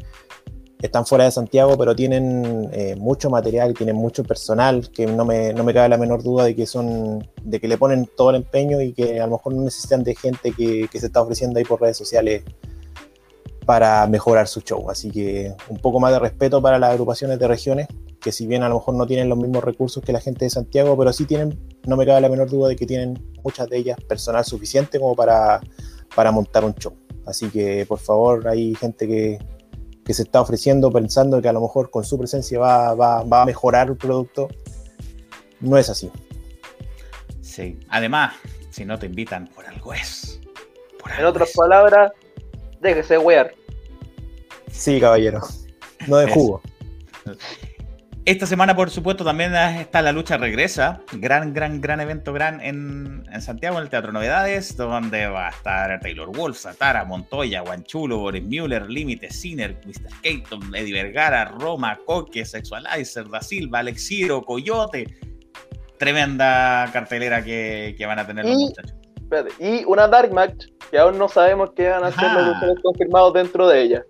están fuera de Santiago, pero tienen eh, mucho material, tienen mucho personal, que no me, no me, cabe la menor duda de que son, de que le ponen todo el empeño y que a lo mejor no necesitan de gente que, que se está ofreciendo ahí por redes sociales para mejorar su show. Así que un poco más de respeto para las agrupaciones de regiones, que si bien a lo mejor no tienen los mismos recursos que la gente de Santiago, pero sí tienen, no me cabe la menor duda de que tienen muchas de ellas personal suficiente como para para montar un show. Así que por favor hay gente que, se está ofreciendo pensando que a lo mejor con su presencia va, va, a mejorar el producto. No es así. Sí, además, si no te invitan, por algo es. en otras palabras, déjese wear. Sí, caballero. No de jugo. Esta semana, por supuesto, también está la lucha regresa. Gran, gran, gran evento gran en, Santiago, en el Teatro Novedades, donde va a estar Taylor Wolf, Satara, Montoya, Guanchulo, Boris Müller, Límite, Sinner, Mr. Keaton, Eddie Vergara, Roma, Coque, Sexualizer, Da Silva, Alexiro, Coyote. Tremenda cartelera que, van a tener los muchachos. Y una Dark Match, que aún no sabemos qué van a hacer los luchadores confirmados dentro de ella.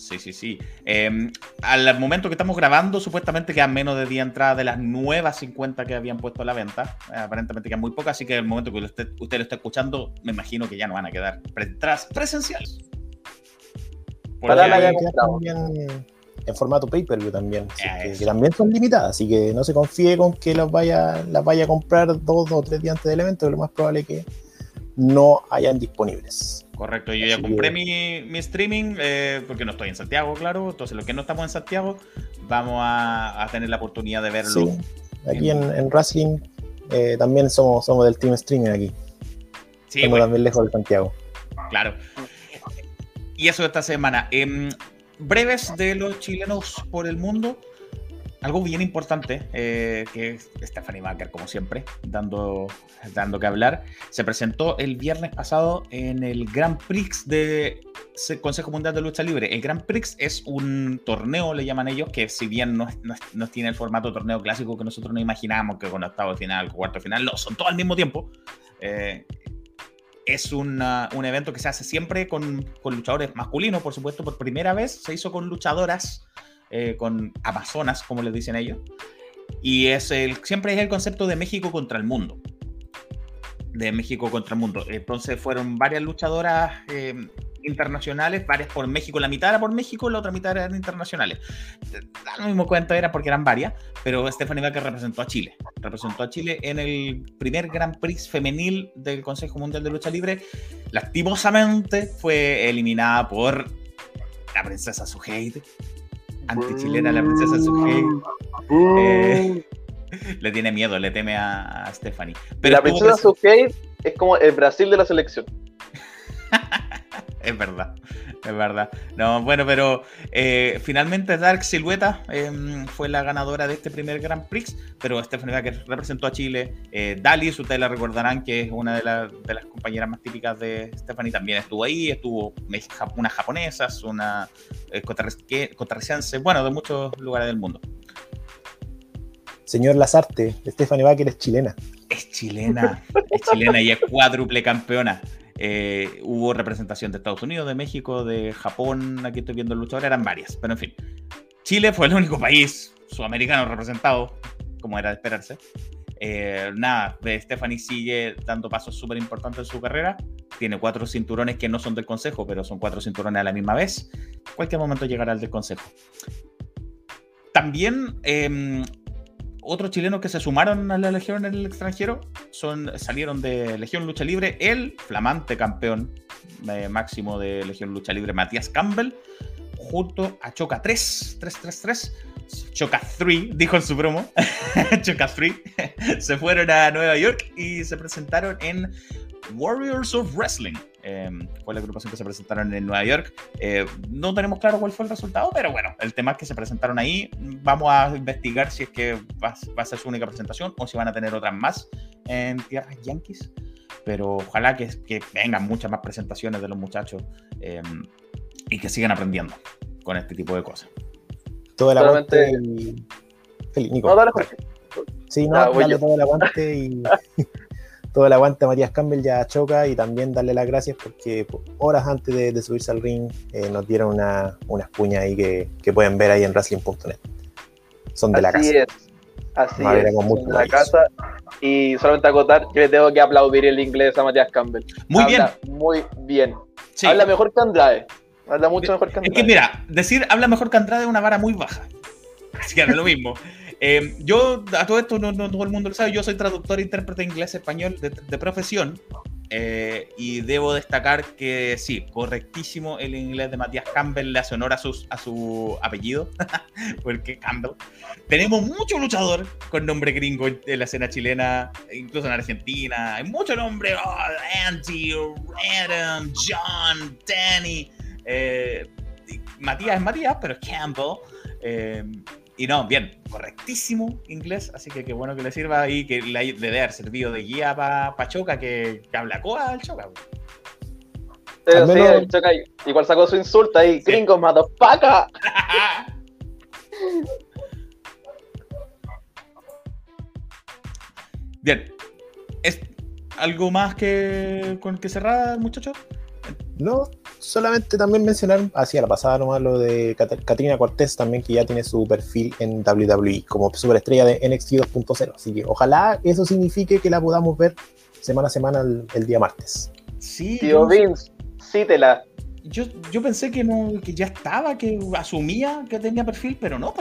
Sí, sí, sí. Em, al momento que estamos grabando, supuestamente quedan menos de 10 entradas de las nuevas 50 que habían puesto a la venta. aparentemente quedan muy pocas, así que el momento que usted, lo esté escuchando, me imagino que ya no van a quedar entradas presenciales. Para la también en formato pay-per-view también, que, también son limitadas, así que no se confíe con que las vaya, las vaya a comprar dos o tres días antes del evento, lo más probable es que no hayan disponibles. Correcto, yo ya compré mi, streaming eh, porque no estoy en Santiago, claro. Entonces, los que no estamos en Santiago, vamos a, tener la oportunidad de verlo. Sí. Aquí en, en Wrestling eh, también somos, somos del team streaming aquí. Sí, Estamos también lejos de Santiago. Claro. Y eso esta semana. Em, breves de los chilenos por el mundo algo bien importante, eh, que Stephanie Baker, como siempre, dando, dando que hablar, se presentó el viernes pasado en el Grand Prix de Consejo Mundial de Lucha Libre. El Grand Prix es un torneo, le llaman ellos, que si bien no, no, tiene el formato torneo clásico que nosotros no imaginamos, que con octavo final, cuarto final, no, son todos al mismo tiempo. Eh, es un evento que se hace siempre con, con luchadores masculinos, por supuesto, por primera vez se hizo con luchadoras eh, con Amazonas, como les dicen ellos. Y es el, siempre es el concepto de México contra el mundo. De México contra el mundo. Entonces fueron varias luchadoras eh, internacionales, varias por México, la mitad era por México, la otra mitad eran internacionales. Al mismo cuento era porque eran varias, pero Stephanie Baker representó a Chile. Representó a Chile en el primer Grand Prix femenil del Consejo Mundial de Lucha Libre. Lastimosamente fue eliminada por la princesa Suheid. Antichilena la princesa Suheid. Eh, le tiene miedo, le teme a, Stephanie. Pero la princesa es como el Brasil de la selección. es verdad, es verdad. No, bueno, pero eh, finalmente Dark Silueta em, fue la ganadora de este primer Grand Prix, pero Stephanie Baker representó a Chile. Eh, Dalis, ustedes la recordarán que es una de, las compañeras más típicas de Stephanie, también estuvo ahí, estuvo unas japonesas, una eh, costarricense, bueno, de muchos lugares del mundo. Señor Lazarte, Stephanie Baker es chilena. Es chilena, es chilena y es cuádruple campeona. Eh, hubo representación de Estados Unidos, de México, de Japón, aquí estoy viendo el luchador, eran varias, pero en fin. Chile fue el único país sudamericano representado, como era de esperarse. Eh, nada, Stephanie sigue dando pasos súper importantes en su carrera. Tiene cuatro cinturones que no son del consejo, pero son cuatro cinturones a la misma vez. cualquier momento llegará al del consejo. También em, otros chilenos que se sumaron a la Legión en el extranjero son, salieron de Legión Lucha Libre, el flamante campeón eh, máximo de Legión Lucha Libre, Matías Campbell, junto a Choca 3, 333, Choca 3, dijo en su promo, Choca 3, se fueron a Nueva York y se presentaron en Warriors of Wrestling. Em, fue la agrupación que se presentaron en Nueva York. Eh, no tenemos claro cuál fue el resultado, pero bueno, el tema es que se presentaron ahí. Vamos a investigar si es que va, a ser su única presentación o si van a tener otras más en tierras yankees. Pero ojalá que, que vengan muchas más presentaciones de los muchachos em, y que sigan aprendiendo con este tipo de cosas. Todo el aguante y... Nico. Sí, no, dale todo el aguante y todo el aguante a Matías Campbell ya choca y también darle las gracias porque horas antes de, subirse al ring eh, nos dieron una, unas cuñas ahí que, pueden ver ahí en wrestling.net. Son de la casa. Es. Así es. Son de la casa. Y solamente acotar, yo le tengo que aplaudir el inglés a Matías Campbell. Muy bien. Muy bien. Habla mejor que Andrade. Habla mucho mejor que Andrade. Es que mira, decir habla mejor que Andrade es una vara muy baja. Así que es lo mismo. Eh, yo, a todo esto, no, todo el mundo lo sabe, yo soy traductor e intérprete inglés-español de, profesión. Eh, y debo destacar que sí, correctísimo el inglés de Matías Campbell, le hace honor a, sus, a su apellido, porque Campbell. Tenemos mucho luchador con nombre gringo en la escena chilena, incluso en Argentina. Hay mucho nombre, oh, Andy, Adam, John, Danny. Eh, Matías es Matías, pero Campbell. Y no, bien, correctísimo inglés, así que qué bueno que le sirva y que le, debe haber servido de guía para pa Choca, que, que, habla coa al Choca. Sí, sí, Choca igual sacó su insulto ahí, sí. gringo, paca. bien, ¿es algo más que con que cerrar, muchachos? No, solamente también mencionar, así a la pasada nomás, lo de Katrina Cortés también, que ya tiene su perfil en WWE como superestrella de NXT 2.0. Así que ojalá eso signifique que la podamos ver semana a semana el, día martes. Sí. Tío Vince, sí te la. Yo, yo pensé que, no, que ya estaba, que asumía que tenía perfil, pero no,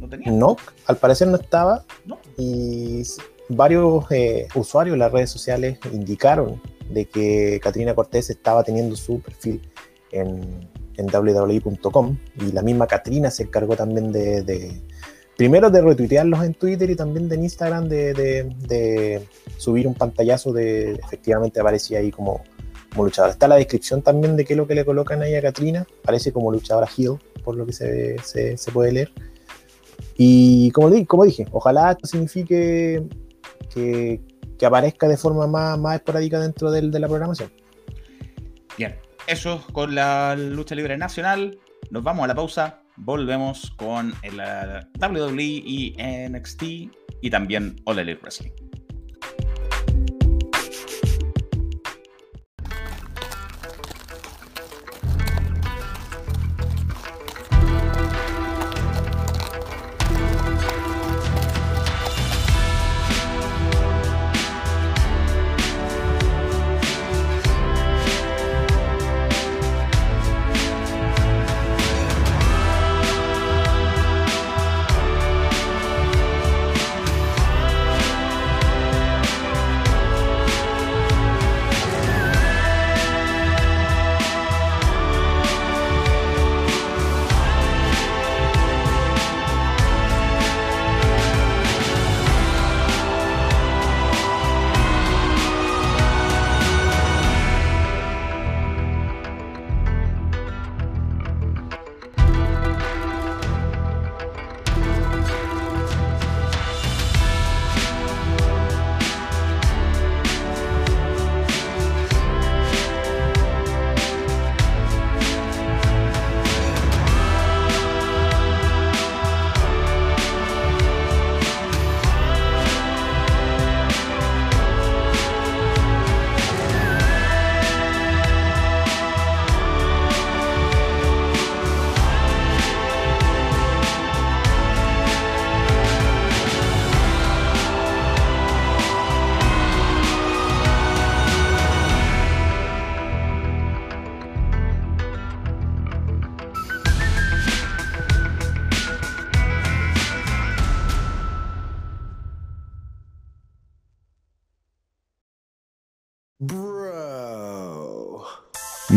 no tenía. No, al parecer no estaba. No. Y varios eh, usuarios en las redes sociales indicaron de que Katrina Cortés estaba teniendo su perfil en, en www.com y la misma Katrina se encargó también de, primero de retuitearlos en Twitter y también de Instagram de, de, subir un pantallazo de efectivamente aparecía ahí como, como luchadora. Está la descripción también de qué es lo que le colocan ahí a Katrina, aparece como luchadora heel, por lo que se, se, puede leer. Y como, como dije, ojalá esto signifique que, que aparezca de forma más, más esporádica dentro de la programación. Bien, eso con la lucha libre nacional. Nos vamos a la pausa. Volvemos con el WWE y NXT y también All Elite Wrestling.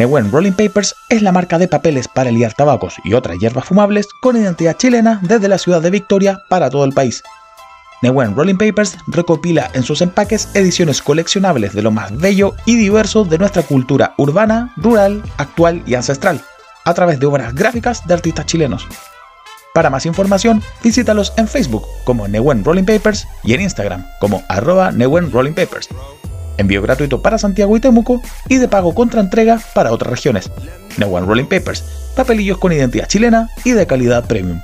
Newen Rolling Papers es la marca de papeles para liar tabacos y otras hierbas fumables con identidad chilena desde la ciudad de Victoria para todo el país. Newen Rolling Papers recopila en sus empaques ediciones coleccionables de lo más bello y diverso de nuestra cultura urbana, rural, actual y ancestral, a través de obras gráficas de artistas chilenos. Para más información, visítalos en Facebook como Newen Rolling Papers y en Instagram como arroba Rolling Papers. Envío gratuito para Santiago y Temuco y de pago contra entrega para otras regiones. Newen Rolling Papers, papelillos con identidad chilena y de calidad premium.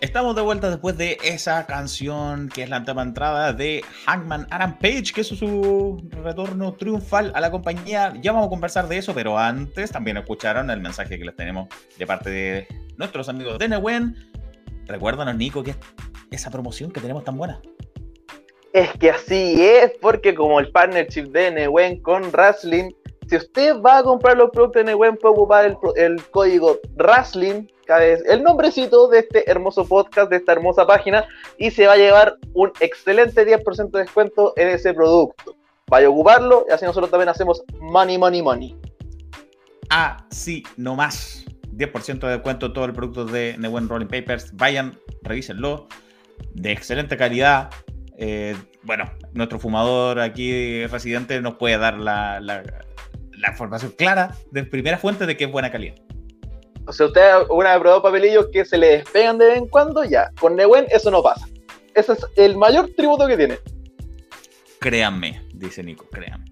Estamos de vuelta después de esa canción que es la tema entrada de Hangman Adam Page, que es su retorno triunfal a la compañía. Ya vamos a conversar de eso, pero antes también escucharon el mensaje que les tenemos de parte de nuestros amigos de Newen. Recuérdanos, Nico, que esa promoción que tenemos tan buena. Es que así es, porque como el partnership de Newen con Wrestling, si usted va a comprar los productos de Newen, puede ocupar el, el código Wrestling el nombrecito de este hermoso podcast, de esta hermosa página, y se va a llevar un excelente 10% de descuento en ese producto. Vaya a ocuparlo y así nosotros también hacemos money, money, money. Así nomás. 10% de descuento en todo el producto de Newen Rolling Papers. Vayan, revísenlo. De excelente calidad. Eh, bueno, nuestro fumador aquí residente nos puede dar la, la, la información clara de primera fuente de que es buena calidad. O sea, usted una vez probado papelillos que se le despegan de vez en cuando, ya. Con Newen eso no pasa. Ese es el mayor tributo que tiene. Créanme, dice Nico, créanme.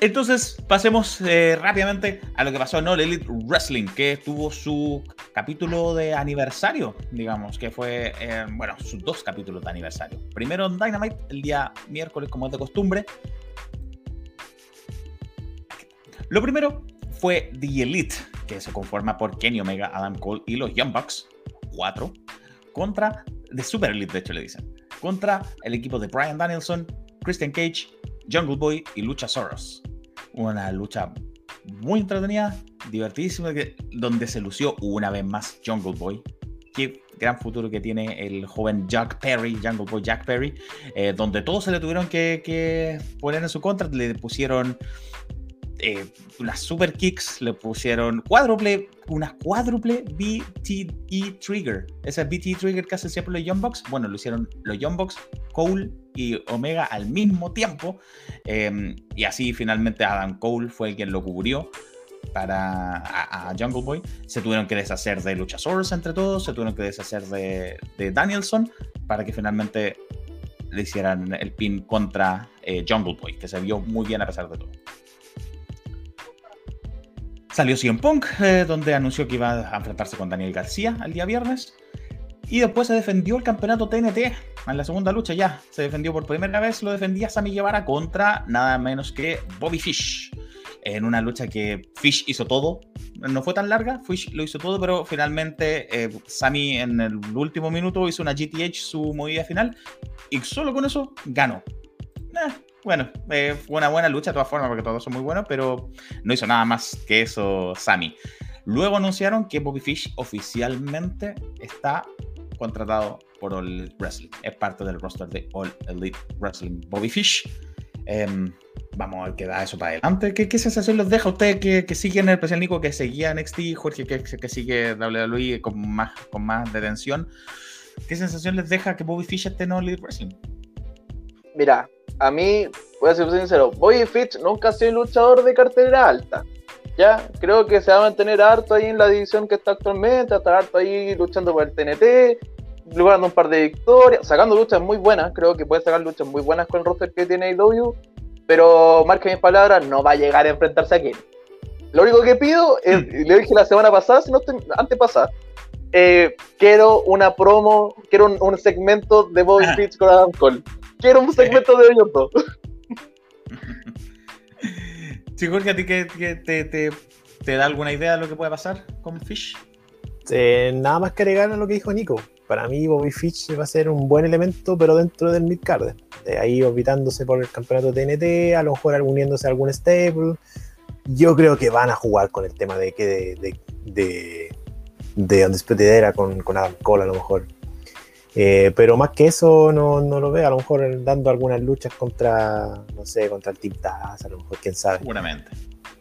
Entonces, pasemos eh, rápidamente a lo que pasó en All Elite Wrestling, que tuvo su capítulo de aniversario, digamos, que fue, eh, bueno, sus dos capítulos de aniversario. Primero en Dynamite, el día miércoles, como es de costumbre. Lo primero fue The Elite, que se conforma por Kenny Omega, Adam Cole y los Young Bucks, cuatro, contra, de Super Elite de hecho le dicen, contra el equipo de Brian Danielson, Christian Cage, Jungle Boy y Lucha Soros. Una lucha muy entretenida, divertidísima, donde se lució una vez más Jungle Boy. Qué gran futuro que tiene el joven Jack Perry, Jungle Boy Jack Perry, eh, donde todos se le tuvieron que, poner en su contra, le pusieron eh, unas super kicks, le pusieron cuádruple, una cuádruple BTE Trigger. Esa BTE Trigger que hacen siempre los Young Bucks. Bueno, lo hicieron los Young Bucks, Cole y Omega al mismo tiempo. Em, y así finalmente Adam Cole fue el quien lo cubrió para a, Jungle Boy. Se tuvieron que deshacer de Luchasaurus entre todos, se tuvieron que deshacer de, Danielson para que finalmente le hicieran el pin contra eh, Jungle Boy, que se vio muy bien a pesar de todo. Salió CM Punk, eh, donde anunció que iba a enfrentarse con Daniel García el día viernes. Y después se defendió el campeonato TNT en la segunda lucha ya. Se defendió por primera vez, lo defendía Sammy Guevara contra nada menos que Bobby Fish. En una lucha que Fish hizo todo. No fue tan larga, Fish lo hizo todo, pero finalmente eh, Sammy en el último minuto hizo una GTH, su movida final. Y solo con eso ganó. Eh, bueno, eh, fue una buena lucha de todas formas, porque todos son muy buenos, pero no hizo nada más que eso Sammy. Luego anunciaron que Bobby Fish oficialmente está contratado por All Wrestling. Es parte del roster de All Elite Wrestling. Bobby Fish. Em, vamos a ver qué da eso para adelante. ¿Qué, qué sensación les deja a usted que, que sigue en el especial Nico, que seguía NXT, Jorge que, que sigue WWE con más, con más detención? ¿Qué sensación les deja que Bobby Fish esté en All Elite Wrestling? Mira, a mí, voy a ser sincero, Bobby Fitch nunca ha sido luchador de cartelera alta. Ya, creo que se va a mantener harto ahí en la división que está actualmente, estar harto ahí luchando por el TNT, logrando un par de victorias, sacando luchas muy buenas, creo que puede sacar luchas muy buenas con el roster que tiene AEW, pero marque mis palabras, no va a llegar a enfrentarse a Kenny. Lo único que pido, es, mm. le dije la semana pasada, si no antes pasada, eh, quiero una promo, quiero un, segmento de Bobby Fitch con Adam Cole. Quiero un segmento de hoyoto. Sí, Jorge, ¿a ti que, te, da alguna idea de lo que puede pasar con Fish? Eh, nada más que agregar lo que dijo Nico. Para mí, Bobby Fish va a ser un buen elemento, pero dentro del midcard. De ahí orbitándose por el campeonato TNT, a lo mejor uniéndose a algún stable. Yo creo que van a jugar con el tema de que de, de, de, de con, con Adam Cole, a lo mejor. Eh, pero más que eso no, lo veo, a lo mejor dando algunas luchas contra, no sé, contra el Team Taz, a lo mejor, quién sabe. Seguramente.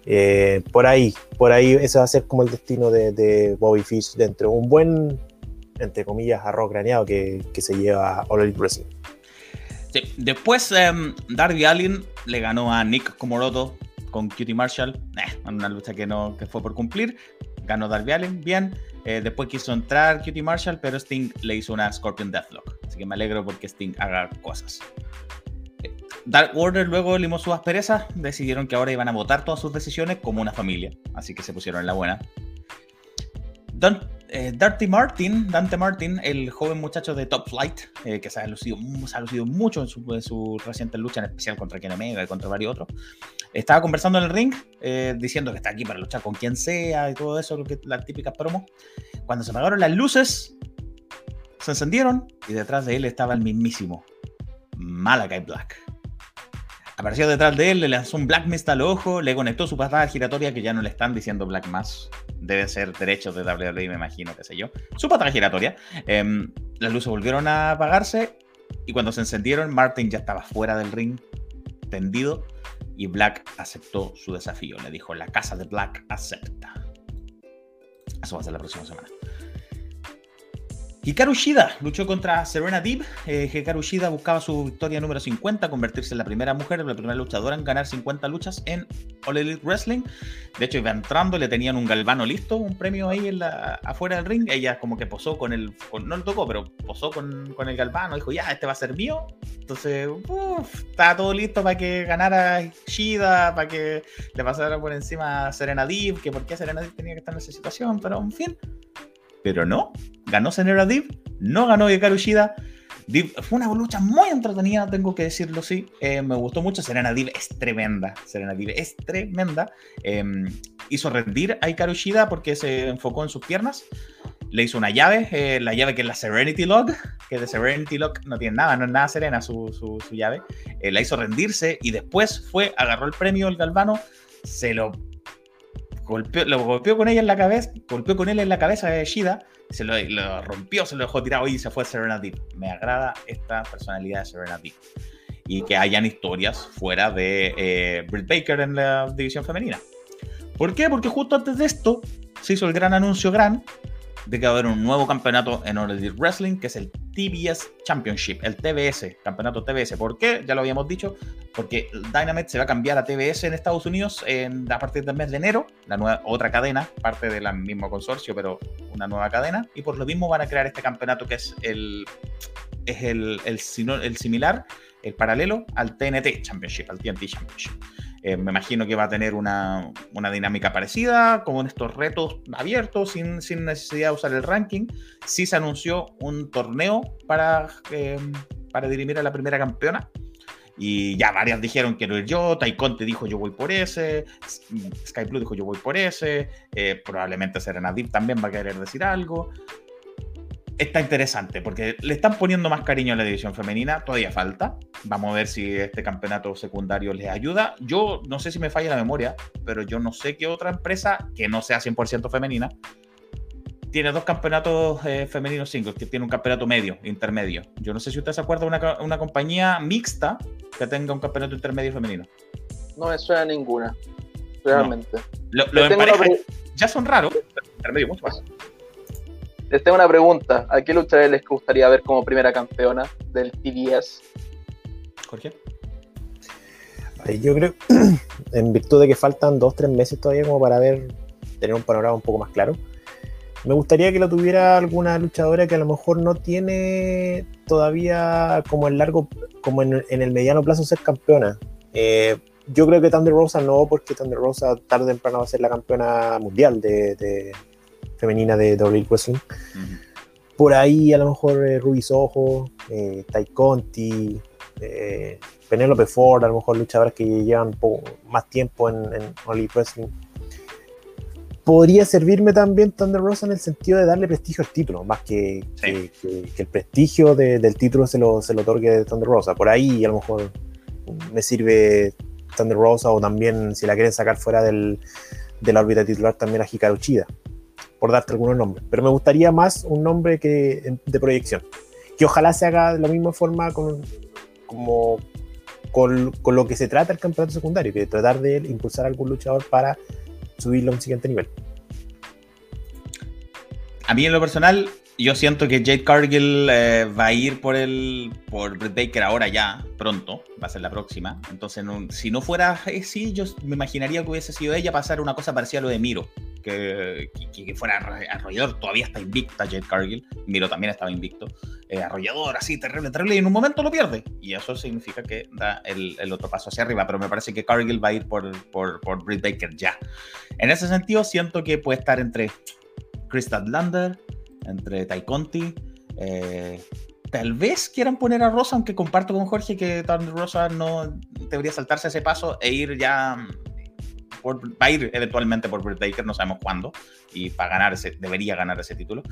Eh, por ahí, por ahí, eso va a ser como el destino de, Bobby Fish dentro. Un buen, entre comillas, arroz graneado que, se lleva a All Elite Wrestling. Sí. Después, um, Darby Allin le ganó a Nick Komoroto con Cutie Marshall, eh, una lucha que, no, que fue por cumplir. Ganó Darby Allin, bien. Eh, después quiso entrar Cutie Marshall, pero Sting le hizo una Scorpion Deathlock. Así que me alegro porque Sting haga cosas. Eh, Dark Order luego limó sus asperezas, decidieron que ahora iban a votar todas sus decisiones como una familia, así que se pusieron en la buena. Don, eh, Dante Martin, el joven muchacho de Top Flight, que se ha, lucido, mucho en su, en su, reciente lucha, en especial contra Ken Omega y contra varios otros, estaba conversando en el ring, eh, diciendo que está aquí para luchar con quien sea y todo eso, las típicas promos. Cuando se apagaron las luces, se encendieron y detrás de él estaba el mismísimo Malakai Black. Apareció detrás de él, le lanzó un Black Mist al ojo, le conectó su patada giratoria, que ya no le están diciendo Black Mass. Debe ser derechos de WWE, me imagino, qué sé yo. Su patada giratoria. Em, las luces volvieron a apagarse y cuando se encendieron, Martin ya estaba fuera del ring, tendido, y Black aceptó su desafío. Le dijo, la casa de Black acepta. Eso va a ser la próxima semana. Hikaru Shida luchó contra Serena Deeb. Eh, Hikaru Shida buscaba su victoria número 50, convertirse en la primera mujer, la primera luchadora en ganar 50 luchas en All Elite Wrestling. De hecho, iba entrando, le tenían un galvano listo, un premio ahí en la, afuera del ring. Ella como que posó con el, no lo tocó, pero posó con, con, el galvano. Dijo, ya, este va a ser mío. Entonces, uff, estaba todo listo para que ganara Shida, para que le pasara por encima a Serena Deeb, que por qué Serena Deeb tenía que estar en esa situación, pero en fin pero no. Ganó Senera Div, no ganó Hikaru Shida. fue una lucha muy entretenida, tengo que decirlo, sí. Eh, me gustó mucho. Serena Div es tremenda. Serena Div es tremenda. Em, hizo rendir a Hikaru Shida porque se enfocó en sus piernas. Le hizo una llave, eh, la llave que es la Serenity Lock, que de Serenity Lock no tiene nada, no es nada serena su, su, llave. Eh, la hizo rendirse y después fue, agarró el premio, el galvano, se lo golpeó, lo golpeó con ella en la cabeza, golpeó con él en la cabeza de Shida, se lo, rompió, se lo dejó tirado y se fue Serena Me agrada esta personalidad de Serena Y que hayan historias fuera de eh, Britt Baker en la división femenina. ¿Por qué? Porque justo antes de esto se hizo el gran anuncio gran de que va a haber un nuevo campeonato en All Elite Wrestling, que es el TBS Championship, el TBS, campeonato TBS. ¿Por qué? Ya lo habíamos dicho, porque Dynamite se va a cambiar a TBS en Estados Unidos a partir del mes de enero, la nueva, otra cadena, parte del mismo consorcio, pero una nueva cadena, y por lo mismo van a crear este campeonato que es el, es el, el similar, el paralelo al TNT Championship, al TNT Championship. Eh, me imagino que va a tener una, dinámica parecida, como en estos retos abiertos, sin, necesidad de usar el ranking. Sí se anunció un torneo para, eh, para dirimir a la primera campeona. Y ya varias dijeron quiero ir yo, Taikonte dijo yo voy por ese, Sky Blue dijo yo voy por ese, eh, probablemente Serena Deep también va a querer decir algo está interesante porque le están poniendo más cariño a la división femenina, todavía falta. Vamos a ver si este campeonato secundario les ayuda. Yo no sé si me falla la memoria, pero yo no sé qué otra empresa que no sea 100% femenina tiene dos campeonatos eh, femeninos singles, que tiene un campeonato medio, intermedio. Yo no sé si usted se acuerda de una, una compañía mixta que tenga un campeonato intermedio femenino. No me suena ninguna, realmente. Lo, ya son raros, intermedio mucho más. Les tengo una pregunta. ¿A qué luchadores les gustaría ver como primera campeona del TBS? Jorge. Yo creo, en virtud de que faltan dos, tres meses todavía como para ver, tener un panorama un poco más claro, me gustaría que lo tuviera alguna luchadora que a lo mejor no tiene todavía como en largo, como en, el mediano plazo ser campeona. Eh, yo creo que Thunder Rosa no, porque Thunder Rosa tarde o temprano va a ser la campeona mundial de, femenina de WWE Wrestling. Por ahí a lo mejor eh, Ruby Soho, eh, Tai Conti, eh, Penelope Ford, a lo mejor luchadoras que llevan más tiempo en, en Wrestling. Podría servirme también Thunder Rosa en el sentido de darle prestigio al título, más que, que, el prestigio del título se lo, se lo otorgue Thunder Rosa. Por ahí a lo mejor me sirve Thunder Rosa o también si la quieren sacar fuera del, de la órbita titular también a Hikaru Chida por darte algunos nombres, pero me gustaría más un nombre que de proyección. que ojalá se haga de la misma forma con, como, con, con, lo que se trata el campeonato secundario, que tratar de impulsar algún luchador para subirlo a un siguiente nivel. A mí en lo personal, yo siento que Jade Cargill eh, va a ir por el por Britt Baker ahora ya, pronto, va a ser la próxima. Entonces, si no fuera así, yo me imaginaría que hubiese sido ella pasar una cosa parecida a lo de Miro. Que, que, fuera arrollador, todavía está invicta Jade Cargill, Miro también estaba invicto, eh, arrollador, así, terrible, terrible, y en un momento lo pierde, y eso significa que da el, el otro paso hacia arriba, pero me parece que Cargill va a ir por, por, por Britt Baker ya. En ese sentido, siento que puede estar entre Chris Lander, entre Tai Conti. Eh, tal vez quieran poner a Rosa, aunque comparto con Jorge que Rosa no debería saltarse ese paso e ir ya. Por, va a ir eventualmente por Britt Baker, no sabemos cuándo, y para ganar ese, debería ganar ese título.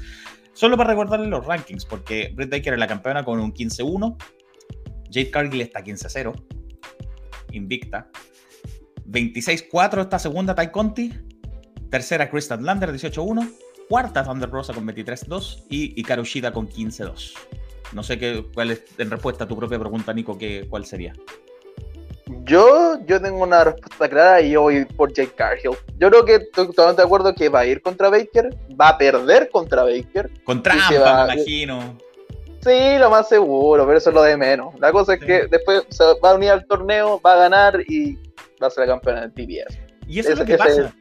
Solo para recordarle los rankings, porque Britt Baker es la campeona con un 15-1, Jade Cargill está 15-0, invicta, 26-4 esta segunda Tai Conti, tercera Chris Lander 18-1, Cuarta Thunder Rosa con 23-2 y Hikaru Shida con 15-2. No sé qué, cuál es, en respuesta a tu propia pregunta, Nico, qué, cuál sería. Yo, yo tengo una respuesta clara y yo voy por Jake Cargill. Yo creo que estoy totalmente de acuerdo que va a ir contra Baker, va a perder contra Baker. Con trampa, me imagino. Sí, lo más seguro, pero eso es lo de menos. La cosa es que después se va a unir al torneo, va a ganar y va a ser la campeona del TBS. Y eso es, lo que pasa.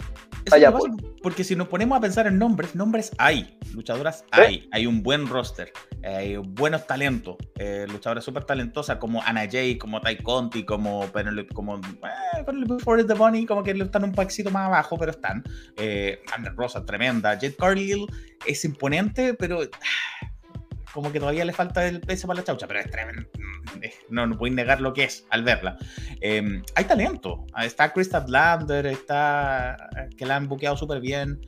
Pues. porque si nos ponemos a pensar en nombres, nombres hay, luchadoras hay, hay un buen roster, hay buenos talentos, eh, luchadoras súper talentosas como Anna Jay, como Tai Conti, como Penelope, como eh, the Bunny, como que están un paxito más abajo, pero están. Eh, Rosa, tremenda. Jet Cargill es imponente, pero como que todavía le falta el peso para la chaucha, pero es tremendo. No, no puedes negar lo que es al verla. Em, hay talento. Está Krista Lander, está que la han buqueado súper bien.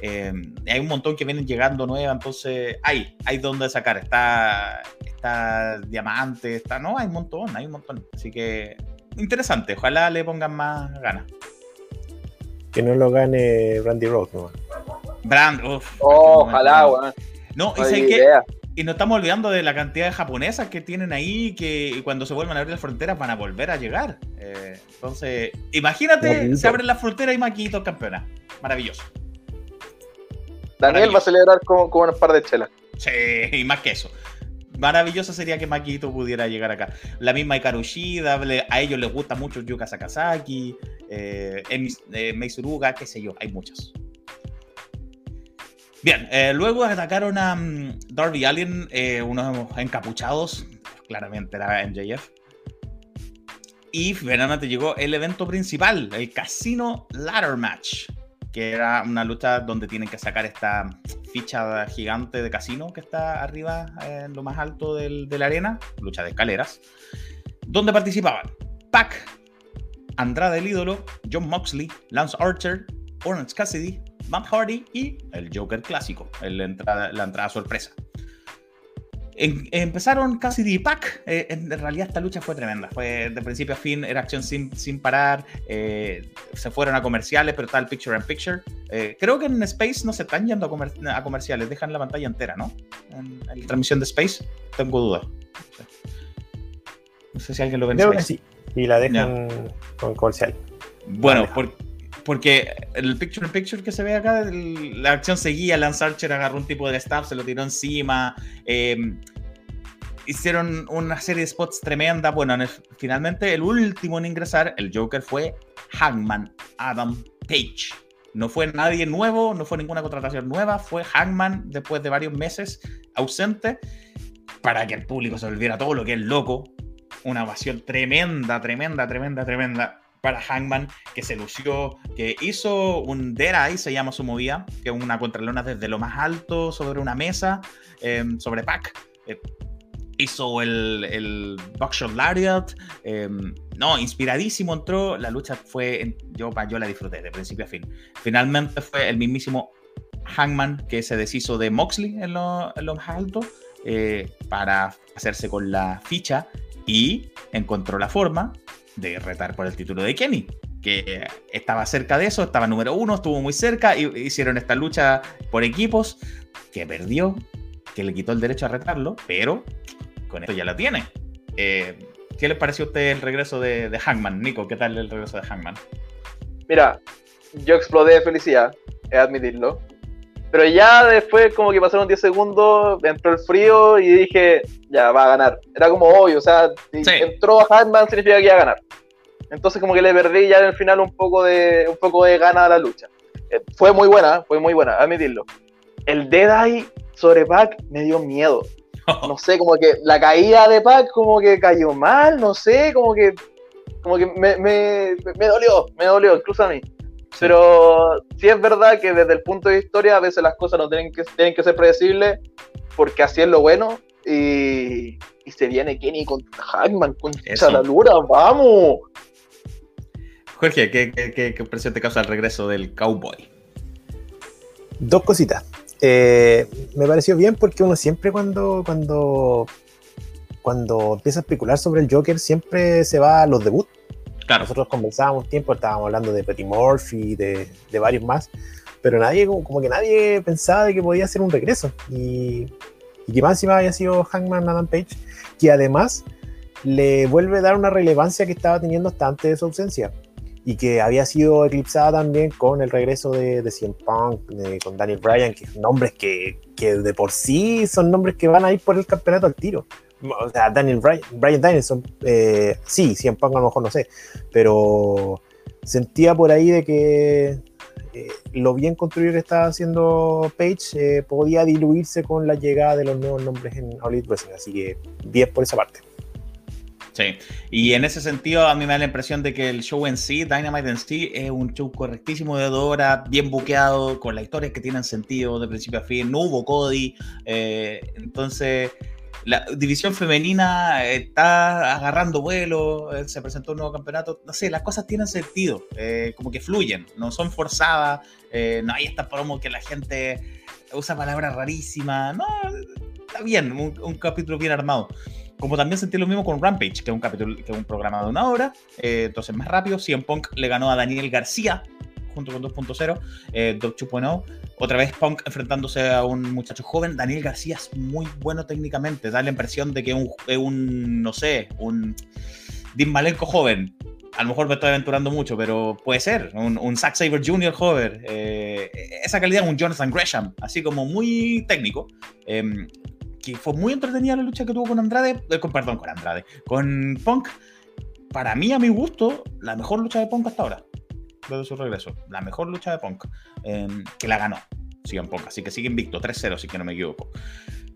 Em, hay un montón que vienen llegando nueva, entonces hay, hay donde sacar. Está, está Diamante, está, no, hay un montón, hay un montón. Así que interesante, ojalá le pongan más ganas. Que no lo gane Brandy Rose, ¿no? Brand, uff. ojalá, weón. No, y sé que y no estamos olvidando de la cantidad de japonesas que tienen ahí, que cuando se vuelvan a abrir las fronteras van a volver a llegar. Eh, entonces, imagínate, se abren las fronteras y Maquito campeona. Maravilloso. Daniel va a celebrar con, con un par de chelas. Sí, y más que eso. Maravilloso sería que Maquito pudiera llegar acá. La misma Ikaru Shida, a ellos les gusta mucho Yuka Sakazaki, eh, eh Meisuruga, qué sé yo, hay muchos. Bien, eh, luego atacaron a um, Darby Allin, eh, unos encapuchados, claramente era MJF. Y finalmente llegó el evento principal, el Casino Ladder Match, que era una lucha donde tienen que sacar esta ficha gigante de casino que está arriba en lo más alto del, de la arena, lucha de escaleras, donde participaban Pac, Andrade el ídolo, John Moxley, Lance Archer, Orange Cassidy, Matt Hardy y el Joker clásico, la entrada, la entrada sorpresa. empezaron casi de pack. Eh, en realidad esta lucha fue tremenda. Fue de principio a fin, era acción sin, sin parar. Eh, se fueron a comerciales, pero el picture in picture. Eh, creo que en Space no se están yendo a, comerciales, dejan la pantalla entera, ¿no? En, la transmisión de Space, tengo dudas. No sé si alguien lo ve en sí. Y la dejan con comercial. Bueno, porque porque el picture in picture que se ve acá, la acción seguía, Lance Archer agarró un tipo de staff, se lo tiró encima, em, hicieron una serie de spots tremenda. Bueno, finalmente el último en ingresar, el Joker fue Hangman Adam Page. No fue nadie nuevo, no fue ninguna contratación nueva, fue Hangman después de varios meses ausente para que el público se olvidara todo lo que es loco. Una ovación tremenda, tremenda, tremenda, tremenda para Hangman, que se lució, que hizo un Dead se llama su movida, que es una contralona desde lo más alto sobre una mesa, em, sobre Pac. Eh, hizo el, el Buckshot Lariat. Em, no, inspiradísimo entró. La lucha fue. Yo, yo la disfruté de principio a fin. Finalmente fue el mismísimo Hangman que se deshizo de Moxley en lo, en lo más alto eh, para hacerse con la ficha y encontró la forma de retar por el título de Kenny, que estaba cerca de eso, estaba número uno, estuvo muy cerca, y hicieron esta lucha por equipos, que perdió que le quitó el derecho a retarlo, pero con esto ya lo tiene. Eh, ¿Qué les pareció a usted el regreso de, de, Hangman? Nico, ¿qué tal el regreso de Hangman? Mira, yo explodé de felicidad, he admitirlo. Pero ya después, como que pasaron 10 segundos, entró el frío y dije, ya, va a ganar. Era como obvio, o sea, si entró Hangman significa que iba a ganar. Entonces como que le perdí ya en el final un poco de, un poco de gana a la lucha. Eh, fue muy buena, fue muy buena, admitirlo. El Dead Eye sobre Pac me dio miedo. No sé, como que la caída de Pac como que cayó mal, no sé, como que como que me, me, me dolió, me dolió, incluso a mí. Pero sí es verdad que desde el punto de historia a veces las cosas no tienen que, tienen que ser predecibles porque así es lo bueno y, y se viene Kenny con Hackman, con Chalalura, vamos. Jorge, ¿qué, qué, qué, impresión te causa el regreso del cowboy? Dos cositas. Eh, me pareció bien porque uno siempre cuando, cuando, cuando empieza a especular sobre el Joker siempre se va a los debuts. Claro. Nosotros conversábamos tiempo, estábamos hablando de Petty Murphy, de, de varios más, pero nadie, como, que nadie pensaba de que podía hacer un regreso. Y, y que más encima había sido Hangman Adam Page, que además le vuelve a dar una relevancia que estaba teniendo hasta antes de su ausencia y que había sido eclipsada también con el regreso de, de CM Punk, con Daniel Bryan, que son nombres que, que, de por sí son nombres que van a ir por el campeonato al tiro. O sea, Daniel Bryan, Bryan Danielson, eh, sí, CM Punk a lo mejor no sé, pero sentía por ahí de que eh, lo bien construido que estaba haciendo Page eh, podía diluirse con la llegada de los nuevos nombres en Hollywood Wrestling, así que 10 por esa parte. Sí, y en ese sentido a mí me da la impresión de que el show en sí, Dynamite en sí, es un show correctísimo de Dora, bien buqueado, con las historias que tienen sentido de principio a fin, no hubo Cody, eh, entonces la división femenina está agarrando vuelo, eh, se presentó un nuevo campeonato, no sé, las cosas tienen sentido, eh, como que fluyen, no son forzadas, no hay esta promo que la gente usa palabras rarísimas, no, está bien, un capítulo bien armado. Como también sentí lo mismo con Rampage, que es un capítulo, que es un programa de una hora, eh, entonces más rápido. CM Punk le ganó a Daniel García junto con 2.0, eh, 2.0. Otra vez Punk enfrentándose a un muchacho joven. Daniel García es muy bueno técnicamente. Da la impresión de que es un, no sé, un Dean joven. A lo mejor me estoy aventurando mucho, pero puede ser. Un, un Zack Saber Jr. joven. Eh, esa calidad, un Jonathan Gresham, así como muy técnico. Em, que fue muy entretenida la lucha que tuvo con Andrade, eh, perdón, con Andrade, con Punk. Para mí, a mi gusto, la mejor lucha de Punk hasta ahora, desde su regreso. La mejor lucha de Punk, em, que la ganó, en Punk. Así que sigue invicto, 3-0, si que no me equivoco.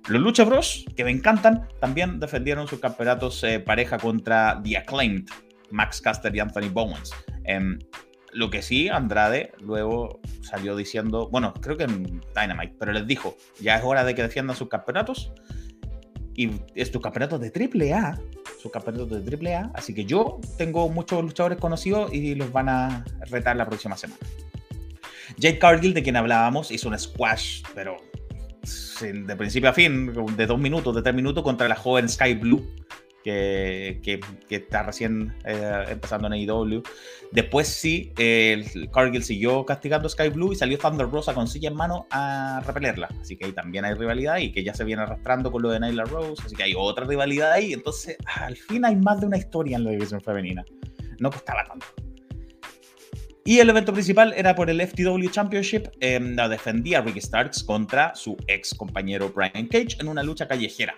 Los Lucha Bros, que me encantan, también defendieron sus campeonatos pareja contra The Acclaimed, Max Caster y Anthony Bowens. Em, lo que sí, Andrade luego salió diciendo, bueno, creo que en Dynamite, pero les dijo, ya es hora de que defiendan sus campeonatos. Y estos campeonatos de AAA, sus campeonatos de AAA, así que yo tengo muchos luchadores conocidos y los van a retar la próxima semana. Jake Cargill, de quien hablábamos, hizo un squash, pero de principio a fin, de dos minutos, de tres minutos, contra la joven Sky Blue, que, está recién eh, empezando en AEW. Después sí, Cargill siguió castigando a Sky Blue y salió Thunder Rosa con silla en mano a repelerla. Así que ahí también hay rivalidad y que ya se viene arrastrando con lo de Nyla Rose. Así que hay otra rivalidad ahí. Entonces, al fin hay más de una historia en la división femenina. No costaba tanto. Y el evento principal era por el FTW Championship. Eh, defendía Ricky Starks contra su ex compañero Brian Cage en una lucha callejera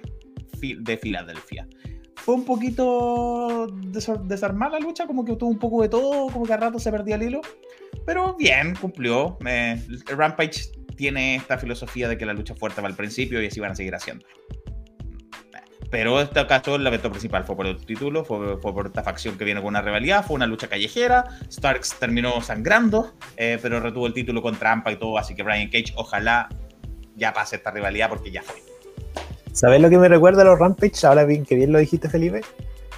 de Filadelfia fue un poquito desarmar la lucha, como que tuvo un poco de todo, como que a rato se perdía el hilo. Pero bien, cumplió. Rampage tiene esta filosofía de que la lucha fuerte va al principio y así van a seguir haciendo. Pero este caso el evento principal fue por el título, fue, por esta facción que viene con una rivalidad, fue una lucha callejera. Starks terminó sangrando, eh, pero retuvo el título con trampa y todo, así que Brian Cage ojalá ya pase esta rivalidad porque ya fue. ¿Sabes lo que me recuerda a los Rampage? Ahora bien, que bien lo dijiste, Felipe.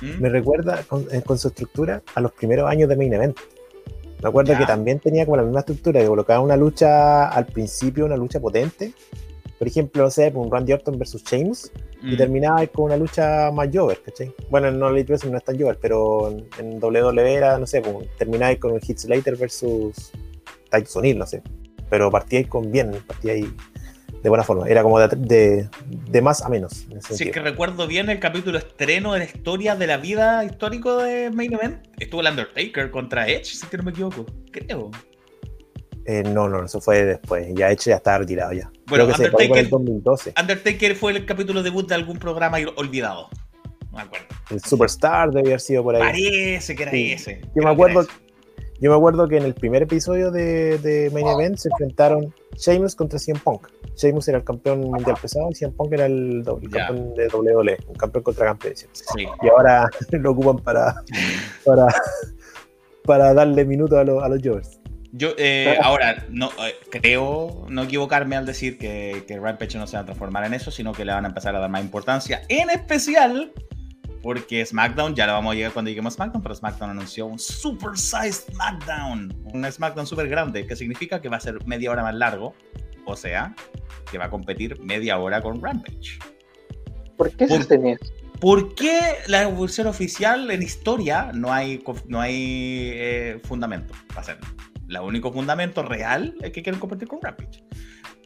¿Mm? Me recuerda eh, con, su estructura a los primeros años de Main Event. Me acuerdo que también tenía como la misma estructura, que colocaba una lucha al principio, una lucha potente. Por ejemplo, no sé, un Randy Orton versus Sheamus, y mm. terminaba con una lucha más Jover, ¿cachai? Bueno, en No no es tan Jover, pero en, WWE era, no sé, terminaba con un Hit Slater versus Titus O'Neill, no sé. Pero partía ahí con bien, partía ahí de buena forma. Era como de, de, más a menos. Si es que recuerdo bien el capítulo estreno de la historia de la vida histórico de Main Event, estuvo el Undertaker contra Edge, si es que no me equivoco, creo. Eh, no, no, eso fue después. Ya Edge ya estaba retirado ya. Bueno, Undertaker, 2012. Undertaker fue el capítulo debut de algún programa olvidado. No me acuerdo. El Superstar debe haber sido por ahí. Parece que era ese. Yo me acuerdo. Yo me acuerdo que en el primer episodio de, de Main Event se enfrentaron Sheamus contra CM Punk. Sheamus era el campeón mundial pesado y CM Punk era el, campeón de WWE, un campeón contra campeón. Y ahora lo ocupan para, para, para darle minutos a, los, a los Jovers. Yo eh, ahora no eh, creo no equivocarme al decir que, que Rampage no se va a transformar en eso, sino que le van a empezar a dar más importancia, en especial porque SmackDown, ya lo vamos a llegar cuando lleguemos a SmackDown, pero SmackDown anunció un Super Size SmackDown, un SmackDown súper grande, que significa que va a ser media hora más largo, o sea, que va a competir media hora con Rampage. ¿Por qué se tenía? ¿Por qué la evolución oficial en historia no hay, no hay eh, fundamento para hacerlo? El único fundamento real es que quieren competir con Rampage.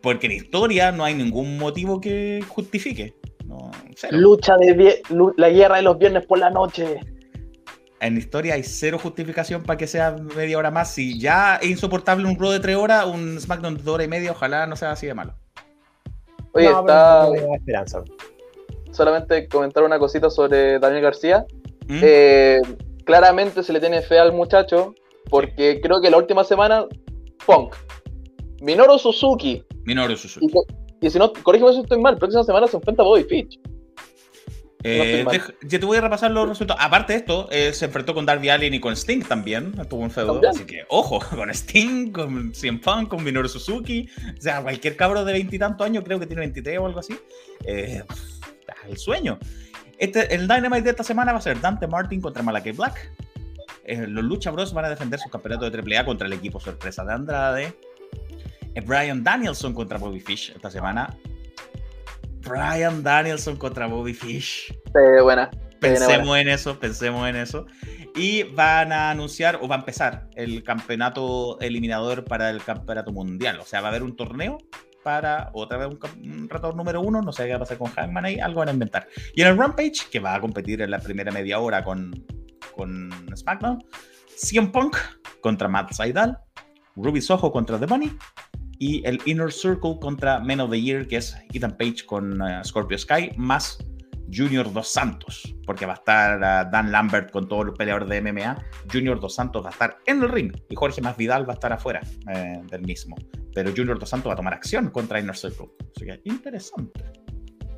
Porque en historia no hay ningún motivo que justifique. Lucha de la guerra de los viernes por la noche. En historia hay cero justificación para que sea media hora más. Si ya es insoportable un Raw de tres horas, un SmackDown de y media, ojalá no sea así de malo. Oye, está. esperanza. Solamente comentar una cosita sobre Daniel García. ¿Mm? Eh, claramente se le tiene fe al muchacho, porque creo que la última semana, Punk, Minoru Suzuki. Minoru Suzuki. Y si no, corrígeme si estoy mal, próxima semana se enfrenta Bobby Fitch. Eh, yo te voy a repasar los resultados. Aparte de esto, eh, se enfrentó con Darby Allin y con Sting también. Estuvo en feudo. Así que, ojo, con Sting, con CM Punk, con Minoru Suzuki. O sea, cualquier cabro de veintitantos años, creo que tiene 23 o algo así. Eh, el sueño. Este, el Dynamite de esta semana va a ser Dante Martin contra Malakai Black. los Lucha Bros van a defender su campeonato de AAA contra el equipo sorpresa de Andrade. Brian Danielson contra Bobby Fish esta semana. Brian Danielson contra Bobby Fish. Sí, buena. Pensemos en eso, pensemos en eso. Y van a anunciar, o va a empezar, el campeonato eliminador para el campeonato mundial. O sea, va a haber un torneo para otra vez un, un número uno. No sé qué va a pasar con Hangman ahí, algo van a inventar. Y en el Rampage, que va a competir en la primera media hora con, con SmackDown, CM Punk contra Matt Seidel, Ruby Soho contra The Bunny y el Inner Circle contra Men of the Year, que es Ethan Page con eh, Scorpio Sky, más Junior Dos Santos, porque va a estar eh, Dan Lambert con todos los peleadores de MMA. Junior Dos Santos va a estar en el ring y Jorge Más Vidal va a estar afuera eh, del mismo. Pero Junior Dos Santos va a tomar acción contra Inner Circle. Así que interesante.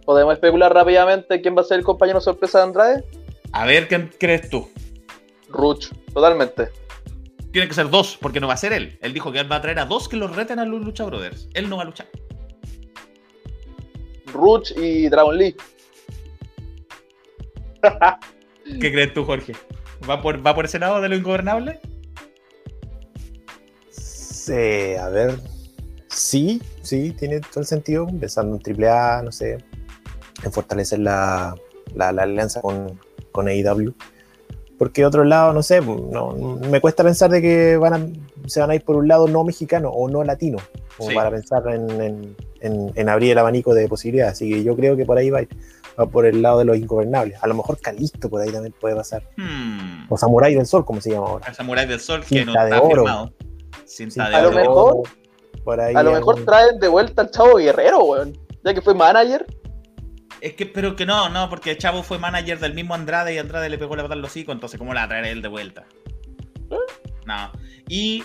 ¿Podemos especular rápidamente quién va a ser el compañero sorpresa de Andrade? A ver, ¿quién crees tú? Ruch, totalmente. Tiene que ser dos, porque no va a ser él. Él dijo que él va a traer a dos que los reten a los Lucha Brothers. Él no va a luchar. Ruch y Dragon Lee. ¿Qué crees tú, Jorge? ¿Va por, ¿Va por ese lado de lo ingobernable? Sí, a ver. Sí, sí, tiene todo el sentido. Pensando en AAA, no sé, en fortalecer la, la, la alianza con, con AEW porque otro lado, no sé, no, me cuesta pensar de que van a, se van a ir por un lado no mexicano o no latino, como para pensar en, en, abrir el abanico de posibilidades. Así que yo creo que por ahí va, va por el lado de los ingobernables. A lo mejor Calisto por ahí también puede pasar. Hmm. O Samurai del Sol, como se llama ahora. El Samurai del Sol, que no está oro. firmado. Cinta de a Lo mejor, por ahí a lo mejor traen de vuelta al Chavo Guerrero, weón. Ya que fue manager es que, pero que no, no, porque Chavo fue manager del mismo Andrade y Andrade le pegó la patada los hocico, entonces ¿cómo la va a traer él de vuelta? No. Y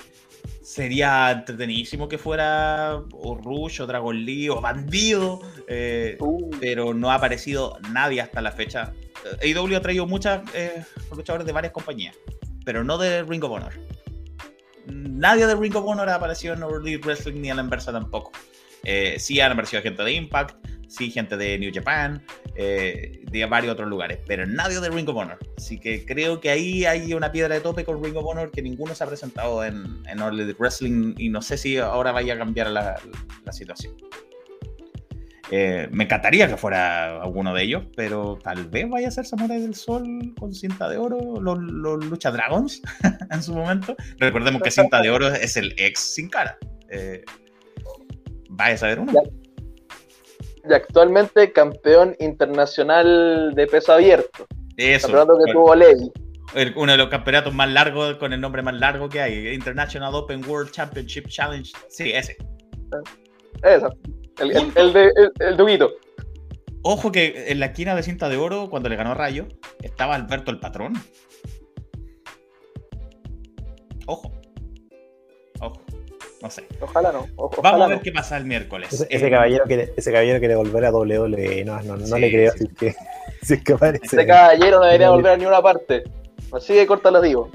sería entretenidísimo que fuera o Rush o Dragon Lee o Bandido, eh, uh. pero no ha aparecido nadie hasta la fecha. AEW ha traído muchos eh, luchadores de varias compañías, pero no de Ring of Honor. Nadie de Ring of Honor ha aparecido en All Wrestling ni a la inversa tampoco. Eh, sí han aparecido gente de Impact, sí, gente de New Japan, eh, de varios otros lugares, pero nadie de Ring of Honor. Así que creo que ahí hay una piedra de tope con Ring of Honor que ninguno se ha presentado en, en All Wrestling y no sé si ahora vaya a cambiar la, situación. Eh, me encantaría que fuera alguno de ellos, pero tal vez vaya a ser Samurai del Sol con cinta de oro, los, Lucha Dragons en su momento. Recordemos que cinta de oro es el ex sin cara. Eh, a saber uno. Y actualmente campeón internacional de peso abierto. Eso. Campeonato que tuvo Ley. Uno de los campeonatos más largos, con el nombre más largo que hay. International Open World Championship Challenge. Sí, ese. Eso. El, el, de, el, Ojo que en la esquina de cinta de oro, cuando le ganó Rayo, estaba Alberto el patrón. Ojo. No sé. Ojalá no. Vamos a ver qué pasa el miércoles. Ese, ese, eh, caballero quiere, ese caballero quiere volver a WWE. No, no, no le creo. Sí. Así que, si es que aparece. Ese caballero no debería volver a ninguna parte. Así de corta lo digo.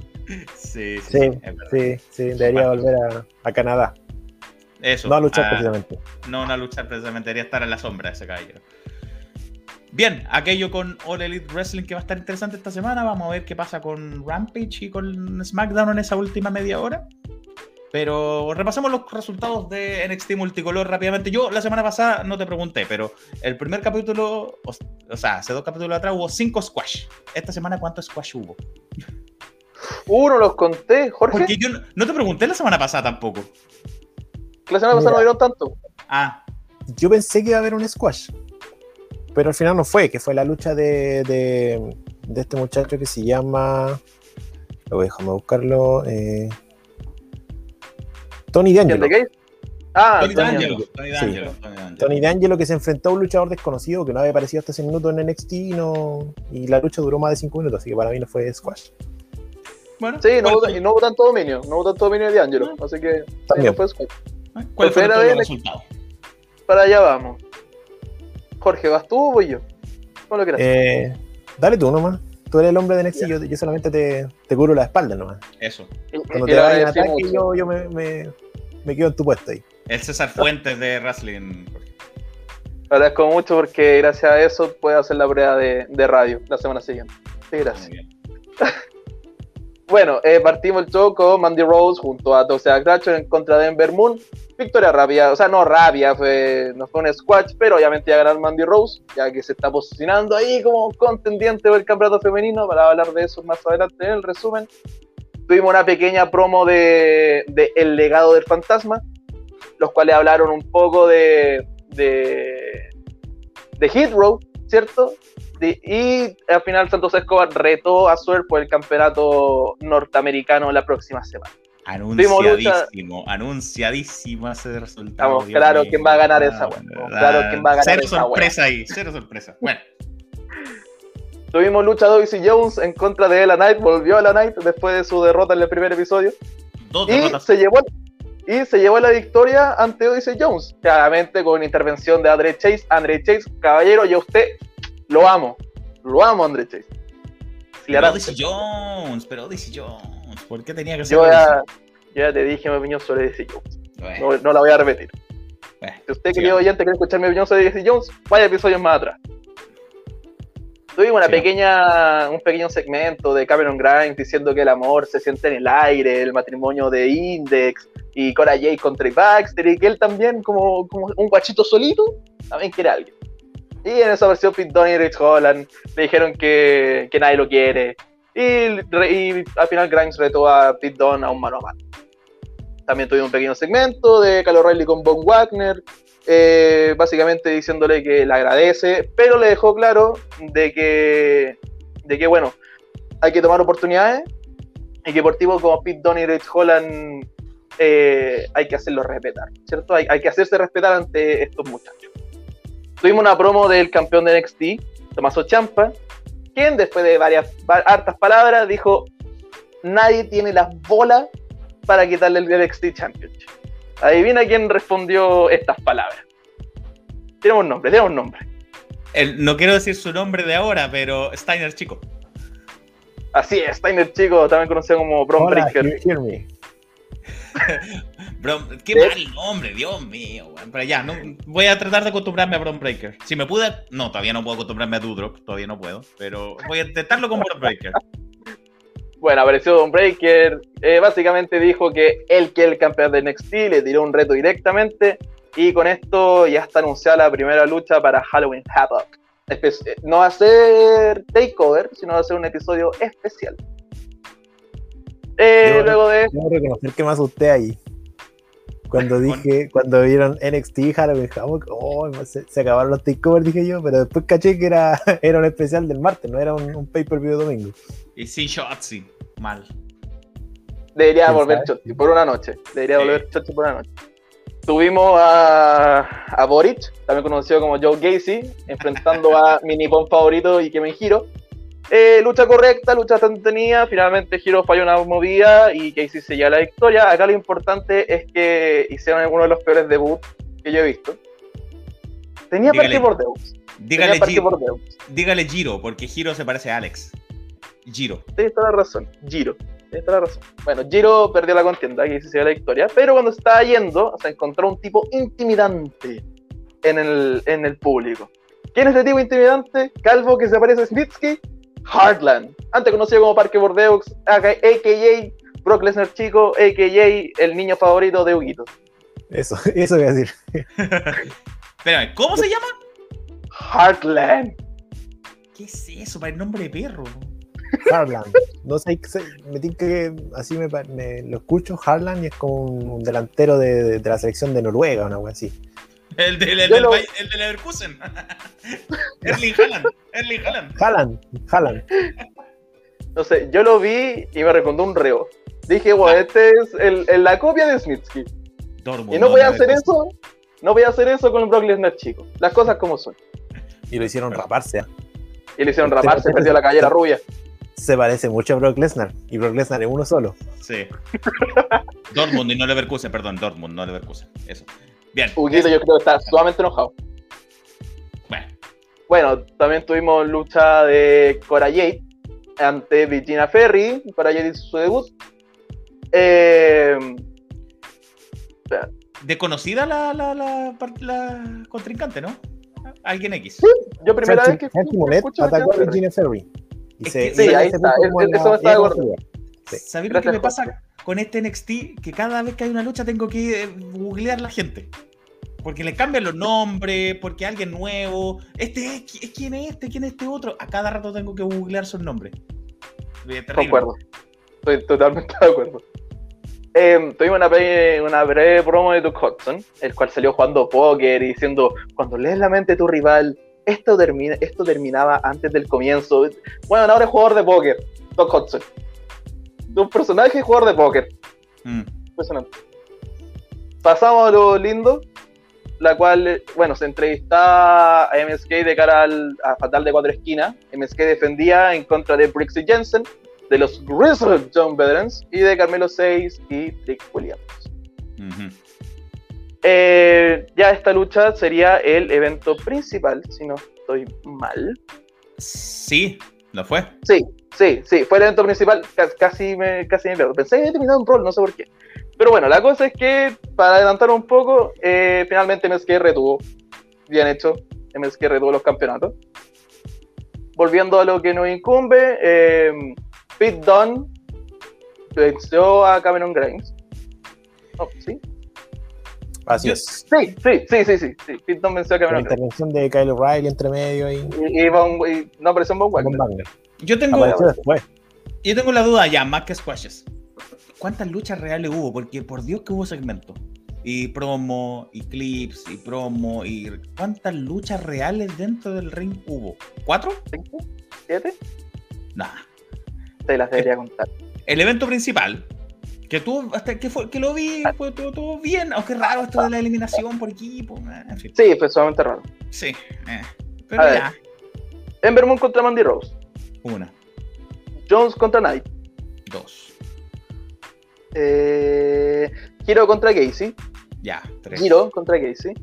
Sí, sí. Sí, sí, debería volver a, a, Canadá. Eso. No a luchar precisamente. No, no a luchar precisamente. Debería estar en la sombra ese caballero. Bien, aquello con All Elite Wrestling que va a estar interesante esta semana. Vamos a ver qué pasa con Rampage y con SmackDown en esa última media hora. Pero repasemos los resultados de NXT Multicolor rápidamente. Yo la semana pasada no te pregunté, pero el primer capítulo, o, sea, hace dos capítulos atrás hubo cinco squash. Esta semana, ¿cuántos squash hubo? Uno los conté, Jorge. Porque yo no, te pregunté la semana pasada tampoco. La semana pasada no dieron tanto. Ah. Yo pensé que iba a haber un squash. Pero al final no fue, que fue la lucha de, de, este muchacho que se llama. Luego déjame buscarlo. Eh, Tony D'Angelo. Ah, Tony D'Angelo. Tony D'Angelo que se enfrentó a un luchador desconocido que no había aparecido hasta ese minuto en NXT y, no, y la lucha duró más de 5 minutos, así que para mí no fue squash. Bueno, sí, no hubo, y no hubo tanto dominio, no hubo tanto dominio de D'Angelo, así que también fue squash. ¿Cuál fue el resultado? Para allá vamos. Jorge, ¿vas tú o voy yo? ¿Cómo lo quieras? Eh, dale tú nomás. Tú eres el hombre de NXT, yo, yo, solamente te, te, cubro la espalda nomás. Eso. Cuando te vayas en ataque, yo, yo me, me, me, quedo en tu puesto ahí. El César Fuentes de Wrestling. Agradezco mucho porque gracias a eso puedo hacer la prueba de, de radio la semana siguiente. Sí, gracias. bueno, eh, partimos el show con Mandy Rose junto a Toxic Attraction en contra de Denver Moon victoria rabia, o sea, no rabia, fue, no fue un squash, pero obviamente iba a ganar Mandy Rose, ya que se está posicionando ahí como contendiente del campeonato femenino, para hablar de eso más adelante en el resumen. Tuvimos una pequeña promo de, El legado del fantasma, los cuales hablaron un poco de, de, de Hit Row, ¿cierto? y al final Santos Escobar retó a Suer por el campeonato norteamericano la próxima semana. Anunciadísimo, anunciadísimo ese resultado. claro quién va a ganar esa, bueno. Claro quién va a ganar cero sorpresa ahí, cero sorpresa. Bueno. Tuvimos lucha de Odyssey Jones en contra de Ella Knight, volvió a la Knight después de su derrota en el primer episodio. Dos y se llevó y se llevó la victoria ante Odyssey Jones, claramente con intervención de Andre Chase. Andre Chase, caballero, yo a usted lo amo, lo amo Andre Chase. pero Odyssey Jones, pero Odyssey Jones. ¿Por qué tenía que ser? Yo ya, ya te dije mi opinión sobre DC Jones. No, la voy a repetir. si usted, querido oyente, quiere escuchar mi opinión sobre DC Jones, vaya episodios más atrás. Tuvimos una pequeña, un pequeño segmento de Cameron Grimes diciendo que el amor se siente en el aire, el matrimonio de Index y Cora Jay contra Baxter y que él también, como, como un guachito solito, también quiere a alguien. Y en esa versión Pete Dunne y Rich Holland le dijeron que, que nadie lo quiere, y, al final Grimes retó a Pete Dunne a un mano a mano. También tuvimos un pequeño segmento de Kyle O'Reilly con Von Wagner, eh, básicamente diciéndole que le agradece, pero le dejó claro de que, de que bueno, hay que tomar oportunidades y que por tipo como Pete Dunne y Rich Holland eh, hay que hacerlo respetar, ¿cierto? Hay, que hacerse respetar ante estos muchachos. Tuvimos una promo del campeón de NXT, Tomaso Champa, quien después de varias hartas palabras dijo, nadie tiene las bolas para quitarle el NXT Championship. Adivina quién respondió estas palabras. Tenemos un nombre, tenemos un nombre. no quiero decir su nombre de ahora, pero Steiner Chico. Así es, Steiner Chico, también conocido como Bron Breaker. qué mal nombre, Dios mío. Pero ya, no, voy a tratar de acostumbrarme a Bron Breaker. Si me pude, no, todavía no puedo acostumbrarme a Dudrop, todavía no puedo, pero voy a intentarlo con Bron Breaker. Bueno, apareció Don Breaker. Eh, básicamente dijo que él, que el campeón de NXT, le tiró un reto directamente. Y con esto ya está anunciada la primera lucha para Halloween Havoc. Eh, no va a ser takeover, sino va a ser un episodio especial. Eh, luego de. Quiero reconocer que me asusté ahí. Cuando dije, cuando vieron NXT Halloween oh, se, acabaron los takeovers, dije yo, pero después caché que era, era un especial del martes, no era un, pay-per-view domingo. Y sin Shotzi, mal. Debería volver Shotzi por una noche. Debería volver Shotzi por una noche. Tuvimos a, a Boric, también conocido como Joe Gacy, enfrentando a mi nipón favorito y que me giro. Eh, lucha correcta, lucha tenía. Finalmente Hiro falló una movida y Casey se lleva la victoria. Acá lo importante es que hicieron uno de los peores debuts que yo he visto. Tenía dígale, por Deus. Dígale, Giro, dígale Giro, porque Giro se parece a Alex. Giro. Tienes toda la razón, Giro. Tienes toda la razón. Bueno, Giro perdió la contienda, Casey se lleva la victoria, pero cuando estaba yendo, se encontró un tipo intimidante en el, en el público. ¿Quién es este tipo intimidante? Calvo que se parece a Snitsky Heartland, antes conocido como Parque Bordeaux, a.k.a. Brock Lesnar chico, a.k.a. el niño favorito de Huguito. Eso, eso voy a decir. Espérame, ¿cómo se llama? Heartland. ¿Qué es eso? Para el nombre de perro. Heartland. No sé, me que así me, lo escucho, Heartland, y es como un, delantero de, de, la selección de Noruega, una wea así. El, de, el, el, del, el de Leverkusen. Erling Haaland. Erling Haaland. Haaland. Haaland. No sé, yo lo vi y me recordó un reo. Dije, bueno, ah. este es el, la copia de Smitsky. y no voy a hacer eso. No voy a hacer eso con el Brock Lesnar chico. Las cosas como son. Y lo hicieron raparse. ¿ah? Y lo hicieron raparse, perdió la callera rubia. Se parece mucho a Brock Lesnar. Y Brock Lesnar es uno solo. Sí. Dortmund y no Leverkusen, perdón, Dortmund, no Leverkusen. Eso. Bien. Huguito yo creo que está sumamente enojado. Bueno. Bueno, también tuvimos lucha de Cora Jade ante Virginia Ferry. Cora Jade hizo su debut. Eh, Desconocida la, la, la, la, contrincante, ¿no? Alguien X. Sí, yo primera vez que escucho atacó a Virginia Ferry. Y se, sí, ahí está. Eso está de acuerdo. ¿Sabéis lo que me pasa con este NXT? Que cada vez que hay una lucha tengo que eh, googlear la gente. Porque le cambian los nombres, porque alguien nuevo. Este es, quién es este, quién es este otro. A cada rato tengo que googlear sus nombres. De acuerdo. Estoy totalmente de acuerdo. Eh, tuvimos una, una, breve promo de Duke Hudson, el cual salió jugando póker y diciendo, cuando lees la mente de tu rival, esto, termina, esto terminaba antes del comienzo. Bueno, ahora es jugador de póker, Duke Hudson. Un personaje jugador de póker. Mm. Impresionante. Pasamos a lo lindo, la cual, bueno, se entrevistaba a MSK de cara al, a Fatal de Cuatro Esquinas. MSK defendía en contra de Brixie Jensen, de los Grizzled John Veterans y de Carmelo 6 y Rick Williams. Eh, ya esta lucha sería el evento principal, si no estoy mal. Sí, ¿lo fue? Sí, sí, sí, fue el evento principal, casi me, casi me Pensé que había terminado un rol, no sé por qué. Pero bueno, la cosa es que, para adelantar un poco, eh, finalmente MSK retuvo, bien hecho, MSK retuvo los campeonatos. Volviendo a lo que nos incumbe, eh, Pete Dunne venció a Cameron Grimes. Oh, ¿Sí? Así es. Sí, sí, sí, sí, sí. sí. Venció a Cameron. La intervención de Kyle O'Reilly entre medio ahí. Y, y, no apareció en Wagner. Yo tengo, yo tengo la duda ya, más que squashes. ¿cuántas luchas reales hubo? Porque por Dios que hubo segmentos. Y promo, y clips, y promo, y ¿cuántas luchas reales dentro del ring hubo? ¿Cuatro? ¿Cinco? ¿Siete? Nada. Te las debería contar. El evento principal, que tú, hasta que, fue, que lo vi, fue todo, bien, aunque raro esto de la eliminación por equipo. Eh, en fin. Sí, fue sumamente raro. Sí, eh, pero ya. Ember Moon contra Mandy Rose. Una. Jones contra Knight. Dos. Eh, Hiro contra Casey. Ya, tres. Hiro contra Casey.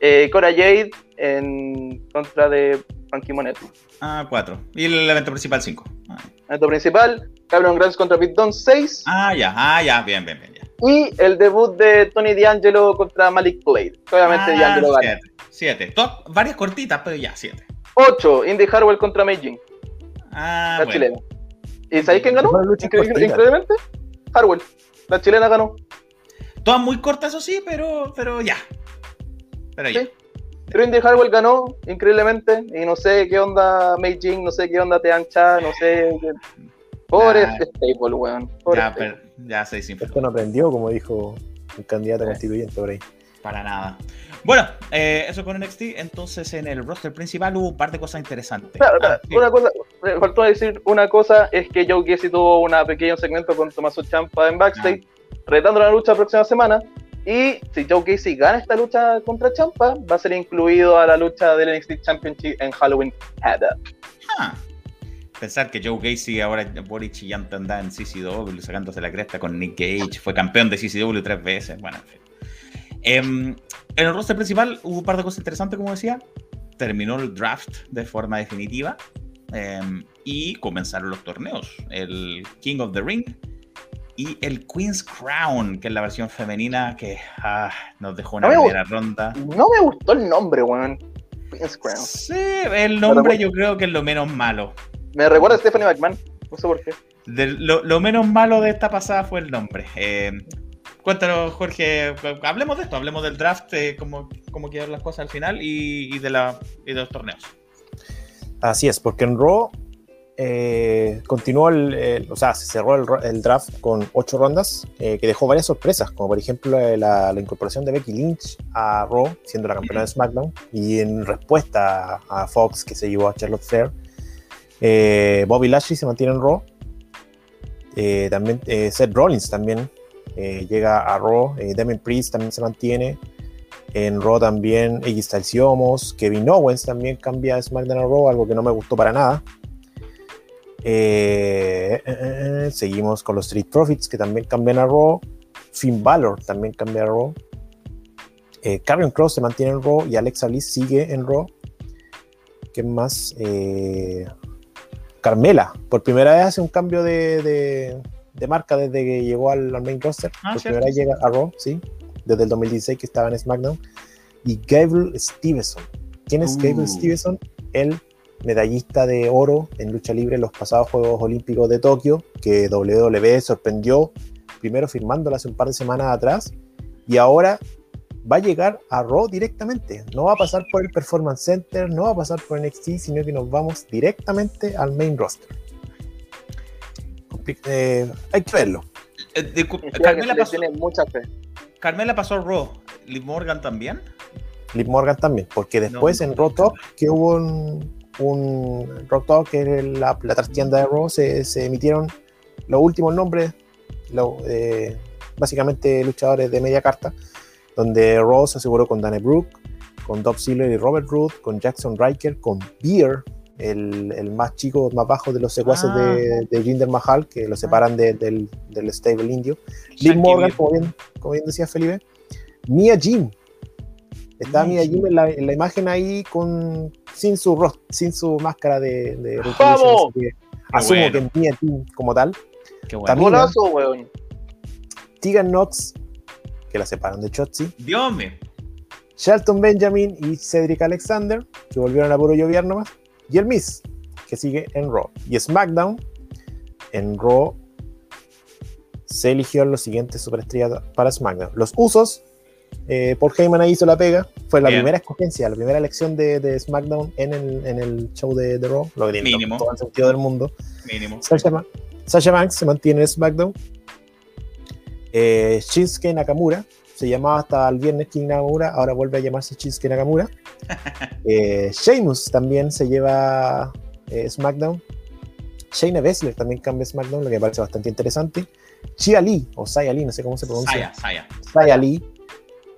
Eh, Cora Jade en contra de Frankie Monetti. Ah, cuatro. Y el evento principal, cinco. Ah. Evento principal, Cameron Grimes contra Pete Dunne, seis. Ah, ya, ah, ya, bien, bien, bien. Ya. Y el debut de Tony D'Angelo contra Malik Blade. Obviamente ah, D'Angelo gana. Siete. varias cortitas, pero ya, siete. Ocho, Indy Harwell contra Meijin. Ah, la chilena. ¿Y sabéis quién ganó? Increíblemente. Harwell. La chilena ganó. Todas muy cortas, eso sí, pero, pero ya. Pero ya. Pero Indy Harwell ganó increíblemente. Y no sé qué onda Mei Jing, no sé qué onda Teancha, no sé. Pobre nah, Staple, weón. ya, pero, ya se Esto no aprendió, como dijo un candidato constituyente por ahí. Para nada. Bueno, eh, eso con NXT. Entonces, en el roster principal hubo un par de cosas interesantes. Ah, una cosa, me faltó decir una cosa: es que Joe Casey tuvo un pequeño segmento con Tommaso Champa en backstage, ah. retando la lucha la próxima semana. Y si Joe Casey gana esta lucha contra Champa, va a ser incluido a la lucha del NXT Championship en Halloween Head ah. Pensar que Joe Casey ahora Boris Chillante anda en CCW sacándose la cresta con Nick Gage, fue campeón de CCW tres veces. Bueno, en fin. Em, en el roster principal hubo un par de cosas interesantes, como decía. Terminó el draft de forma definitiva em, y comenzaron los torneos. El King of the Ring y el Queen's Crown, que es la versión femenina que ah, nos dejó una primera ronda. No me gustó el nombre, weón. Queen's Crown. Sí, el nombre yo creo que es lo menos malo. Me recuerda a Stephanie McMahon, no sé por qué. lo, menos malo de esta pasada fue el nombre. Eh, Cuéntanos, Jorge, hablemos de esto, hablemos del draft, eh, cómo, cómo quedaron las cosas al final y, de la, de los torneos. Así es, porque en Raw eh, continuó el, o sea, se cerró el, draft con ocho rondas eh, que dejó varias sorpresas, como por ejemplo la, incorporación de Becky Lynch a Raw, siendo la campeona de SmackDown, y en respuesta a, Fox que se llevó a Charlotte Flair, Bobby Lashley se mantiene en Raw, también Seth Rollins también eh, llega a Raw, eh, Damien Priest también se mantiene, en Raw también X Styles Kevin Owens también cambia de SmackDown a Raw, algo que no me gustó para nada. Eh, seguimos con los Street Profits que también cambian a Raw. Finn Balor también cambia a Raw. Karen Cross se mantiene en Raw y Alexa Bliss sigue en Raw. ¿Qué más? Carmela, por primera vez hace un cambio de, de marca desde que llegó al, main roster. Ah, por primera llega a Raw, sí, desde el 2016 que estaba en SmackDown. Y Gabriel Stevenson. ¿Quién es Gabriel uh. Stevenson? El medallista de oro en lucha libre en los pasados Juegos Olímpicos de Tokio, que WWE sorprendió primero firmándolo hace un par de semanas atrás y ahora va a llegar a Raw directamente. No va a pasar por el Performance Center, no va a pasar por NXT, sino que nos vamos directamente al main roster. Eh, hay que verlo. Eh, Carmela, pasó, tiene mucha fe. Carmela pasó Raw. ¿Liv Morgan también? Liv Morgan también, porque después en Raw Talk, que hubo un, un Raw Talk, que es la, la trastienda de Raw, se, emitieron los últimos nombres, eh, básicamente luchadores de media carta, donde Raw se aseguró con Danny Brooke, con Dob Ziggler y Robert Root, con Jackson Riker, con Beer, el, más chico, más bajo de los secuaces de, ah. Jinder Mahal, que lo separan del, stable indio. Liv Morgan, como bien, decía Felipe. Mia Jim. Está Mia Jim en la, imagen ahí con, sin, su sin su máscara de, de Asumo que es Mia Jim como tal. Qué bueno. Weón. Tegan Knox, que la separan de Chotzi. Dios mío. Shelton Benjamin y Cedric Alexander, que volvieron a puro llover nomás y el Miss, que sigue en Raw. Y SmackDown, en Raw, se eligió los siguientes superestrellas para SmackDown. Los Usos, eh, Paul Heyman ahí hizo la pega. Fue la primera escogencia, la primera elección de, SmackDown en el, en el, show de, de, Raw. Lo que tiene todo el sentido del mundo. Mínimo. Sasha, Banks se mantiene en SmackDown. Eh, Shinsuke Nakamura se llamaba hasta el viernes King Nakamura, ahora vuelve a llamarse Shinsuke Nakamura. eh, Sheamus también se lleva eh, SmackDown. Shayna Baszler también cambia SmackDown, lo que me parece bastante interesante. Chia Lee, o Saya Lee, no sé cómo se pronuncia. Saya, Saya. Saya Lee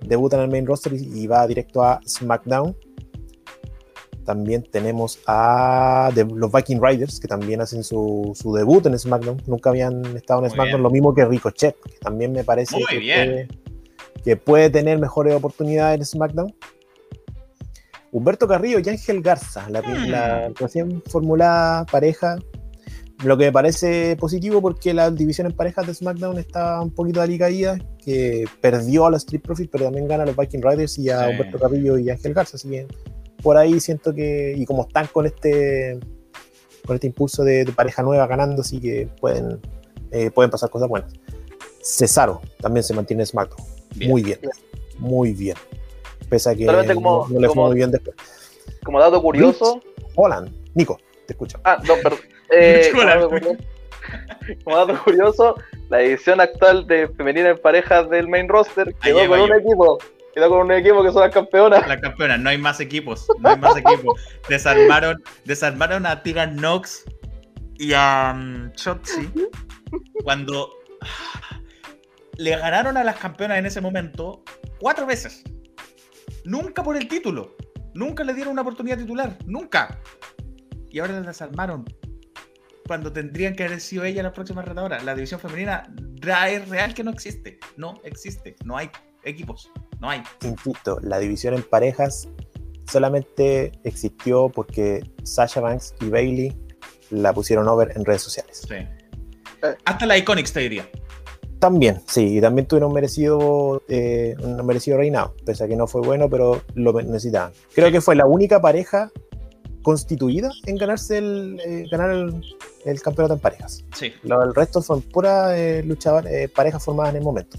debuta en el main roster y, va directo a SmackDown. También tenemos a los Viking Riders, que también hacen su, debut en SmackDown. Nunca habían estado en SmackDown, lo mismo que Ricochet, que también me parece que puede tener mejores oportunidades en SmackDown. Humberto Carrillo y Ángel Garza, la, hmm. recién formulada pareja, lo que me parece positivo porque la división en parejas de SmackDown está un poquito alicaída, que perdió a los Street Profits, pero también gana a los Viking Riders y a Humberto Carrillo y Ángel Garza, así que por ahí siento que, y como están con este con este impulso de, pareja nueva ganando, así que pueden, eh, pueden pasar cosas buenas. Cesaro también se mantiene en SmackDown. Muy bien, muy bien. Pese a que como, no, le fue muy bien después. Como dato curioso. Holland, Nico, te escucho. Ah, no, perdón. Eh, como, dato, curioso, la edición actual de femenina en parejas del main roster quedó con un equipo. Quedó con un equipo que son las campeonas. Las campeonas, no hay más equipos. No hay más equipos. Desarmaron, desarmaron a Tigan Nox y a um, cuando le ganaron a las campeonas en ese momento cuatro veces. Nunca por el título. Nunca le dieron una oportunidad titular. Nunca. Y ahora las desarmaron. Cuando tendrían que haber sido ellas las próximas retadoras. La división femenina es real que no existe. No existe. No hay equipos. No hay. Insisto, la división en parejas solamente existió porque Sasha Banks y Bailey la pusieron over en redes sociales. Sí. Hasta la Iconics te diría. También, sí, y también tuvieron merecido, eh, un merecido reinado, pese a que no fue bueno, pero lo necesitaban. Creo que fue la única pareja constituida en ganarse el, eh, ganar el, campeonato en parejas. Sí. el resto son puras eh, luchadores, parejas formadas en el momento.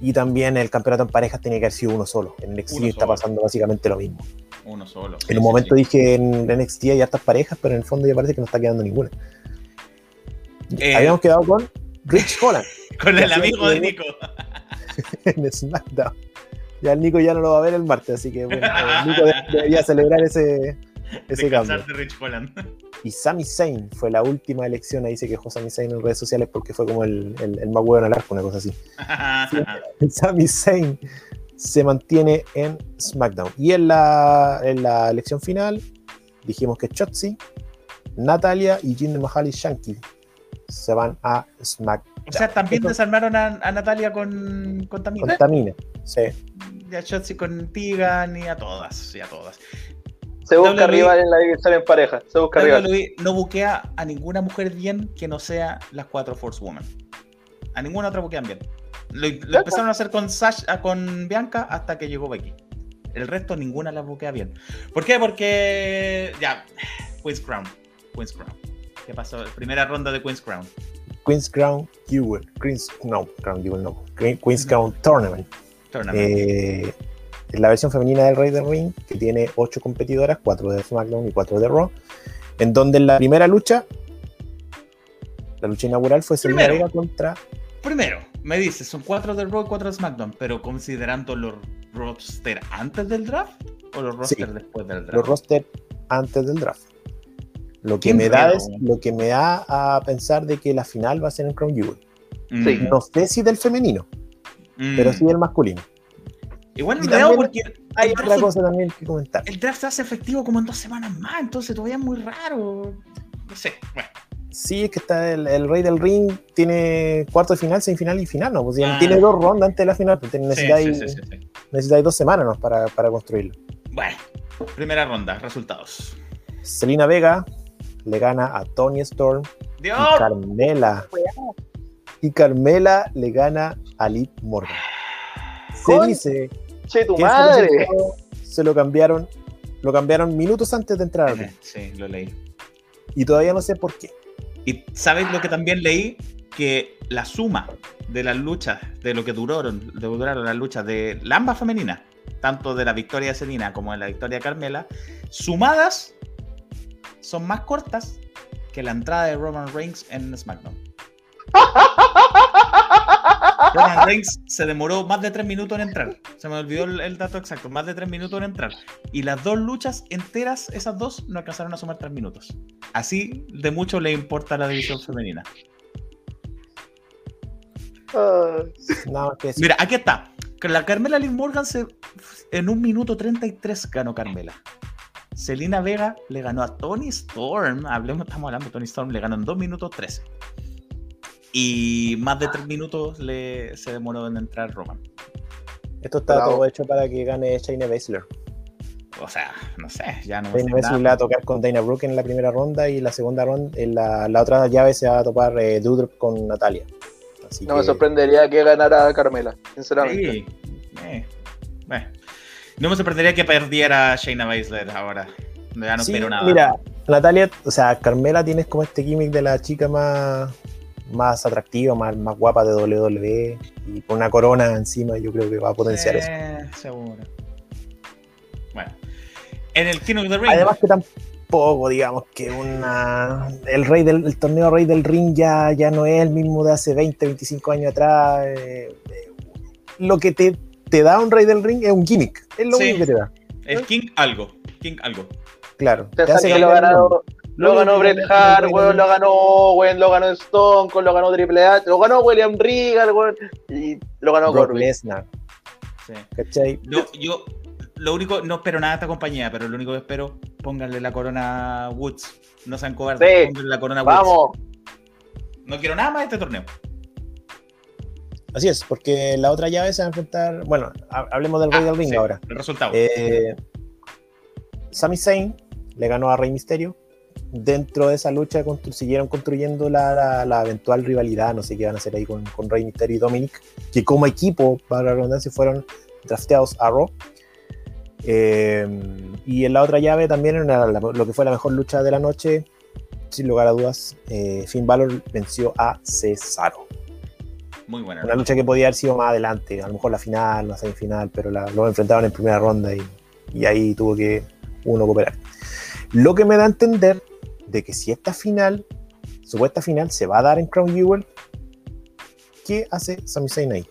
Y también el campeonato en parejas tenía que haber sido uno solo. En NXT está pasando básicamente lo mismo. Uno solo. en un momento dije en NXT hay hartas parejas, pero en el fondo ya parece que no está quedando ninguna. Habíamos quedado con Rich Holland. Con el amigo de Nico. en SmackDown. Ya el Nico ya no lo va a ver el martes, así que bueno, Nico debería celebrar ese, ese cambio. De Rich Holland. Y Sami Zayn fue la última elección, ahí se quejó Sami Zayn en redes sociales porque fue como el, el, más huevo en el arco, una cosa así. Sami Zayn se mantiene en SmackDown. Y en la, en la elección final dijimos que Chotzi, Natalia y Jinder Mahal y Shanky se van a SmackDown. O sea, también desarmaron a, Natalia con, con Tamina. Con Tamina, sí. Y a Shotzi con Tigan y a todas, y a todas. Se busca arriba en la división en pareja. Se busca arriba. no buquea a ninguna mujer bien que no sea las cuatro Force Women. A ninguna otra buquean bien. Lo, empezaron a hacer con Sasha, con Bianca hasta que llegó Becky. El resto ninguna la buquea bien. ¿Por qué? Porque ya, Queen's Crown. Queen's Crown. ¿Qué pasó? Primera ronda de Queen's Crown. Queen's Crown Jewel. Queen's, no, Crown Jewel no. Queen's Crown Tournament. Tournament. Eh, la versión femenina del Rey del Ring, que tiene ocho competidoras, cuatro de SmackDown y cuatro de Raw, en donde en la primera lucha, la lucha inaugural fue Selena Vega contra... Primero, me dices, son cuatro de Raw y cuatro de SmackDown, pero considerando los roster antes del draft o los roster después del draft? Los roster antes del draft. Lo que, me da es, lo que me da a pensar de que la final va a ser en Crown Jewel. Mm. No sé si del femenino, pero sí mm. del masculino. Igual no veo porque hay otra cosa también que comentar. El draft se hace efectivo como en dos semanas más, entonces todavía es muy raro. No sé, bueno. Sí, es que está el, Rey del Ring, tiene cuarto de final, semifinal y final, ¿no? Pues ah. tiene dos rondas antes de la final, pues necesitáis, necesitáis dos semanas ¿no? para, para construirlo. Bueno, primera ronda, resultados. Selina Vega le gana a Tony Storm. Y Carmela. Y Carmela le gana a Liv Morgan. Se dice che, tu madre. Se lo cambiaron, lo cambiaron minutos antes de entrar. Sí, lo leí. Y todavía no sé por qué. Y sabes lo que también leí que la suma de las luchas, de lo que duraron, de duraron las luchas de la ambas femeninas, tanto de la victoria de Selina como de la victoria de Carmela, sumadas son más cortas que la entrada de Roman Reigns en SmackDown. Roman Reigns se demoró más de tres minutos en entrar. Se me olvidó el, dato exacto, más de tres minutos en entrar. Y las dos luchas enteras, esas dos, no alcanzaron a sumar tres minutos. Así de mucho le importa la división femenina. Mira, aquí está. La Carmela Liv Morgan se, en un minuto 33 ganó Carmela. Selina Vega le ganó a Tony Storm. Hablemos, estamos hablando, Tony Storm le ganó en 2 minutos 13. Y más de 3 minutos le, se demoró en entrar Roman. Esto está todo hecho para que gane Shayna Baszler. O sea, no sé, ya no. Shayna Baszler le va a tocar con Dana Brooke en la primera ronda y la segunda ronda, en la, la otra llave se va a topar eh, con Natalia. no me sorprendería que ganara Carmela, sinceramente. Sí, eh, bueno. No me sorprendería que perdiera Shayna Baszler ahora. Ya no espero nada. Mira, Natalia, o sea, Carmela tienes como este gimmick de la chica más, más atractiva, más, más guapa de WWE y con una corona encima, yo creo que va a potenciar eso. Seguro. Bueno. En el King of the Ring. Además que poco, digamos, que una el rey del torneo rey del ring ya, ya no es el mismo de hace 20, 25 años atrás. Eh, eh, lo que te, te, da un rey del ring es un gimmick, es lo único que te da. El King algo, King algo. Claro. Te, hace que lo, ganado, lo ganó Bret Hart, lo ganó Weón, lo ganó Stone, lo ganó Triple H, lo ganó William Regal, y lo ganó Brock Lesnar. Sí. yo, lo único, no espero nada de esta compañía, pero lo único que espero, pónganle la corona Woods. No sean cobardes, pónganle la corona Woods. Vamos. No quiero nada más de este torneo. Así es, porque la otra llave se va a enfrentar. Bueno, hablemos del Rey del Ring ahora. El resultado. Eh, Sami Zayn le ganó a Rey Misterio. Dentro de esa lucha siguieron construyendo la, eventual rivalidad, no sé qué van a hacer ahí con, Rey Misterio y Dominic, que como equipo, para la redundancia, fueron drafteados a Raw. Eh, y en la otra llave también, en lo que fue la mejor lucha de la noche, sin lugar a dudas, eh, Finn Balor venció a Cesaro. Muy buena. Una lucha que podía haber sido más adelante, a lo mejor la final, la semifinal, pero la, lo enfrentaban en primera ronda y, y ahí tuvo que uno cooperar. Lo que me da a entender de que si esta final, supuesta final, se va a dar en Crown Jewel, ¿qué hace Sami Zayn ahí?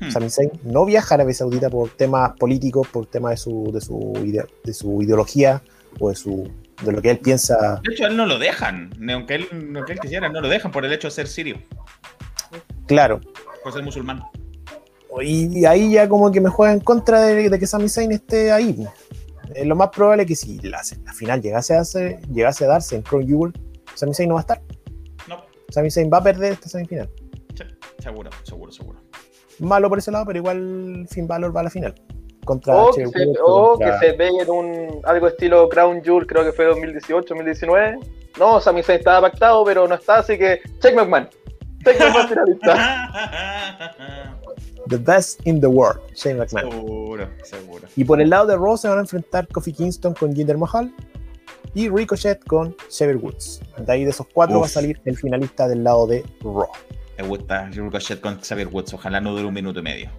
Hmm. Sami Zayn no viaja a Arabia Saudita por temas políticos, por temas de su, de su, de su ideología o de su de lo que él piensa. De hecho, él no lo dejan, aunque él, aunque él quisiera, no lo dejan por el hecho de ser sirio. Claro. Por ser musulmán. Y, ahí ya como que me juega en contra de, que Sami Zayn esté ahí. Es lo más probable que si la, final llegase a, hacer, llegase a darse en Crown Jewel, Sami Zayn no va a estar. No. Sami Zayn va a perder esta semifinal. seguro, seguro, seguro malo por ese lado, pero igual Finn Balor va a la final. Contra o, que se, o que se, ve en un algo estilo Crown Jewel, creo que fue 2018, 2019. No, Sami Zayn estaba pactado, pero no está, así que check McMahon. Check McMahon finalista. The best in the world, Shane McMahon. Seguro, seguro. Y por el lado de Raw se van a enfrentar Kofi Kingston con Jinder Mahal y Ricochet con Xavier Woods. De ahí de esos cuatro va a salir el finalista del lado de Raw. Me gusta Ricochet con Xavier Woods. Ojalá no dure un minuto y medio.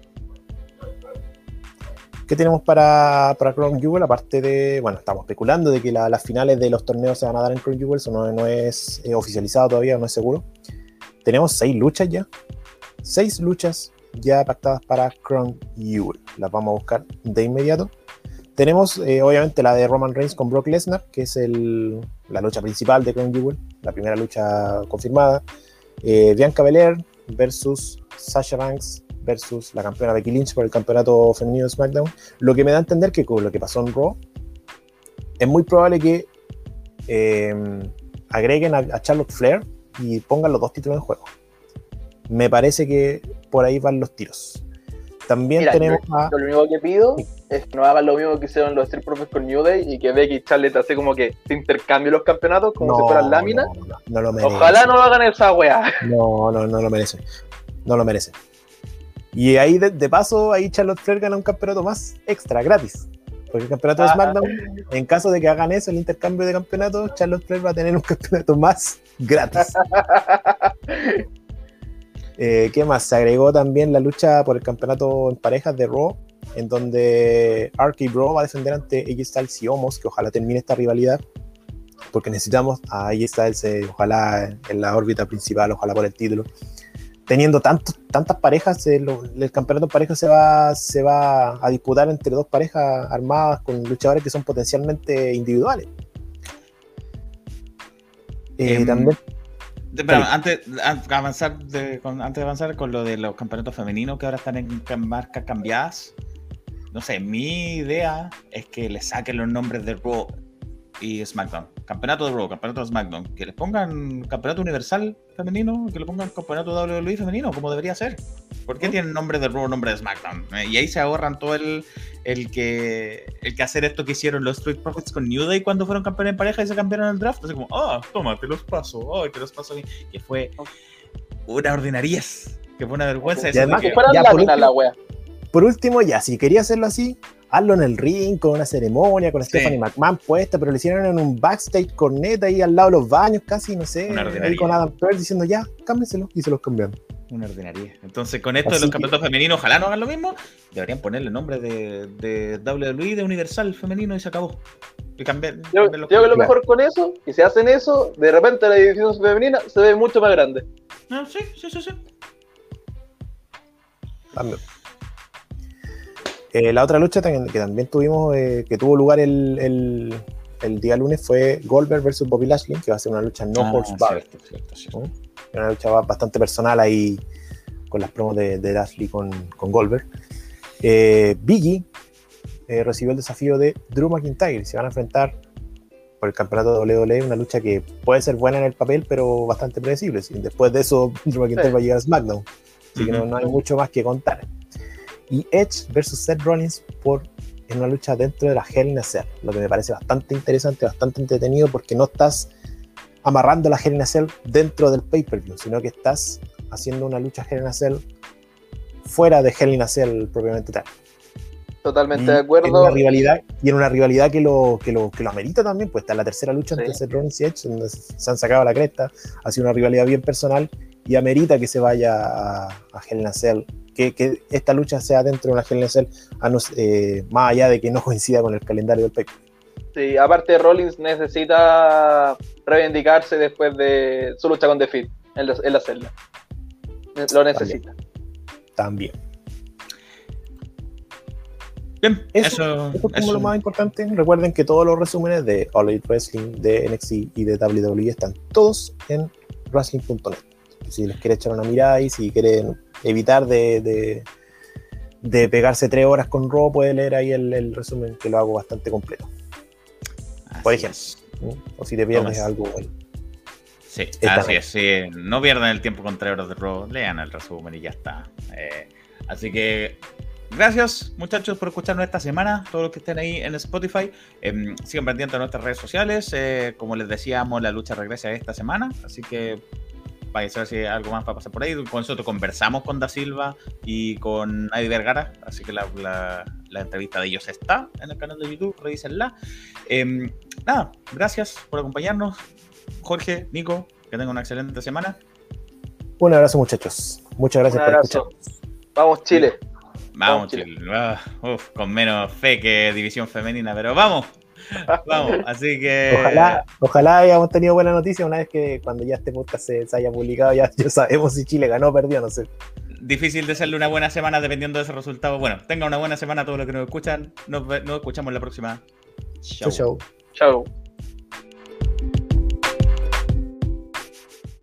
¿Qué tenemos para, para Crown Jewel? Aparte de, bueno, estamos especulando de que las finales de los torneos se van a dar en Crown Jewel, eso no, es eh, oficializado todavía, no es seguro. Tenemos seis luchas ya. Seis luchas ya pactadas para Crown Jewel. Las vamos a buscar de inmediato. Tenemos eh, obviamente la de Roman Reigns con Brock Lesnar, que es la lucha principal de Crown Jewel, la primera lucha confirmada. Eh, Bianca Belair versus Sasha Banks versus la campeona Becky Lynch por el campeonato femenino de SmackDown. Lo que me da a entender que con lo que pasó en Raw, es muy probable que em, agreguen a, Charlotte Flair y pongan los dos títulos en juego. Me parece que por ahí van los tiros. También tenemos a... Lo único que pido es que no hagan lo mismo que hicieron los Street Profits con New Day y que Becky y Charlotte hace como que se intercambien los campeonatos como si fueran láminas. No, lo Ojalá no lo hagan esa wea. No, no, no lo merece. No lo merece. Y ahí, de, paso, ahí Charlotte Flair gana un campeonato más extra, gratis. Porque el campeonato de ah. SmackDown, en caso de que hagan eso, el intercambio de campeonatos, Charlotte Flair va a tener un campeonato más gratis. Eh, ¿Qué más? Se agregó también la lucha por el campeonato en parejas de Raw, en donde RK Bro va a defender ante AJ Styles y Homos, que ojalá termine esta rivalidad, porque necesitamos a AJ Styles, eh, ojalá en la órbita principal, ojalá por el título. Teniendo tantos, tantas parejas, eh, el campeonato en parejas se va, se va a disputar entre dos parejas armadas con luchadores que son potencialmente individuales. Em, también antes, de avanzar con, antes de avanzar con lo de los campeonatos femeninos que ahora están en marcas cambiadas, no sé, mi idea es que le saquen los nombres de Raw y SmackDown. Campeonato de Raw, campeonato de SmackDown. Que les pongan campeonato universal femenino, que le pongan campeonato WWE femenino, como debería ser. ¿Por qué tienen nombre de Raw, nombre de SmackDown? Eh, y ahí se ahorran todo el, el, que el que hacer esto que hicieron los Street Profits con New Day cuando fueron campeones en pareja y se cambiaron el draft. Así como, ah, toma, te los paso, ay, te los paso. Que fue una ordinariez, que fue una vergüenza. Y además, que, fuera la, la wea. Por último, ya, si quería hacerlo así, hazlo en el ring, con una ceremonia, con Stephanie McMahon puesta, pero lo hicieron en un backstage corneta ahí al lado de los baños, casi, no sé, ahí con Adam Pearl diciendo ya, cámbienselo, y se los cambiaron. Una ordinaria. Entonces, con esto de los campeonatos femeninos, ojalá no hagan lo mismo. Deberían ponerle nombre de, de WWE de Universal femenino y se acabó. Y cambiar, yo, creo que lo mejor con eso, y si hacen eso, de repente la división femenina se ve mucho más grande. Ah, sí, sí, sí, sí. Eh, la otra lucha que también tuvimos, eh, que tuvo lugar el, el, día lunes, fue Goldberg versus Bobby Lashley, que va a ser una lucha no ah, horsepower. Una lucha bastante personal ahí con las promos de, de Lashley con, con Goldberg. Eh, Biggie eh, recibió el desafío de Drew McIntyre. Se van a enfrentar por el campeonato de WWE, una lucha que puede ser buena en el papel, pero bastante predecible. Después de eso, Drew McIntyre va a llegar a SmackDown. Así que no, hay mucho más que contar. Y Edge versus Seth Rollins por, en una lucha dentro de la Hell in a Cell, lo que me parece bastante interesante, bastante entretenido, porque no estás amarrando la Hell in a Cell dentro del pay-per-view, sino que estás haciendo una lucha Hell in a Cell fuera de Hell in a Cell propiamente tal. Totalmente de acuerdo. En una rivalidad, y en una rivalidad que lo, que lo, que lo amerita también, pues está en la tercera lucha entre Seth Rollins y Edge, donde se han sacado la cresta, ha sido una rivalidad bien personal y amerita que se vaya a, a Hell in a Cell, que, que, esta lucha sea dentro de una Hell in a Cell, eh, más allá de que no coincida con el calendario del PEC. Sí, aparte Rollins necesita reivindicarse después de su lucha con The Fit en, en la celda. Lo necesita. También. Bien, eso, es como lo más importante. Recuerden que todos los resúmenes de All Elite Wrestling, de NXT y de WWE están todos en wrestling.net. Si les quiere echar una mirada y si quieren evitar de, de, pegarse tres horas con Raw, puede leer ahí el, resumen que lo hago bastante completo. Por ejemplo. O si te pierdes algo bueno. Sí, así es. Sí. No pierdan el tiempo con tres horas de Raw, lean el resumen y ya está. Eh, así que Gracias, muchachos, por escucharnos esta semana. Todos los que estén ahí en Spotify, eh, sigan pendientes de nuestras redes sociales. Eh, como les decíamos, la lucha regresa esta semana, así que a saber si hay algo más para pasar por ahí. Con nosotros conversamos con Da Silva y con Adi Vergara, así que la, entrevista de ellos está en el canal de YouTube, revísenla. Em, nada, gracias por acompañarnos. Jorge, Nico, que tengan una excelente semana. Un abrazo, muchachos. Muchas gracias por escucharnos. Vamos, Chile. Vamos, Chile. Ah, con menos fe que división femenina, pero vamos. Vamos, así que. Ojalá, ojalá hayamos tenido buena noticia una vez que cuando ya este podcast se, haya publicado, ya, sabemos si Chile ganó o perdió, no sé. Difícil de hacerle una buena semana dependiendo de ese resultado. Bueno, tenga una buena semana a todos los que nos escuchan. Nos, nos escuchamos la próxima. Chau. Chau. Chau.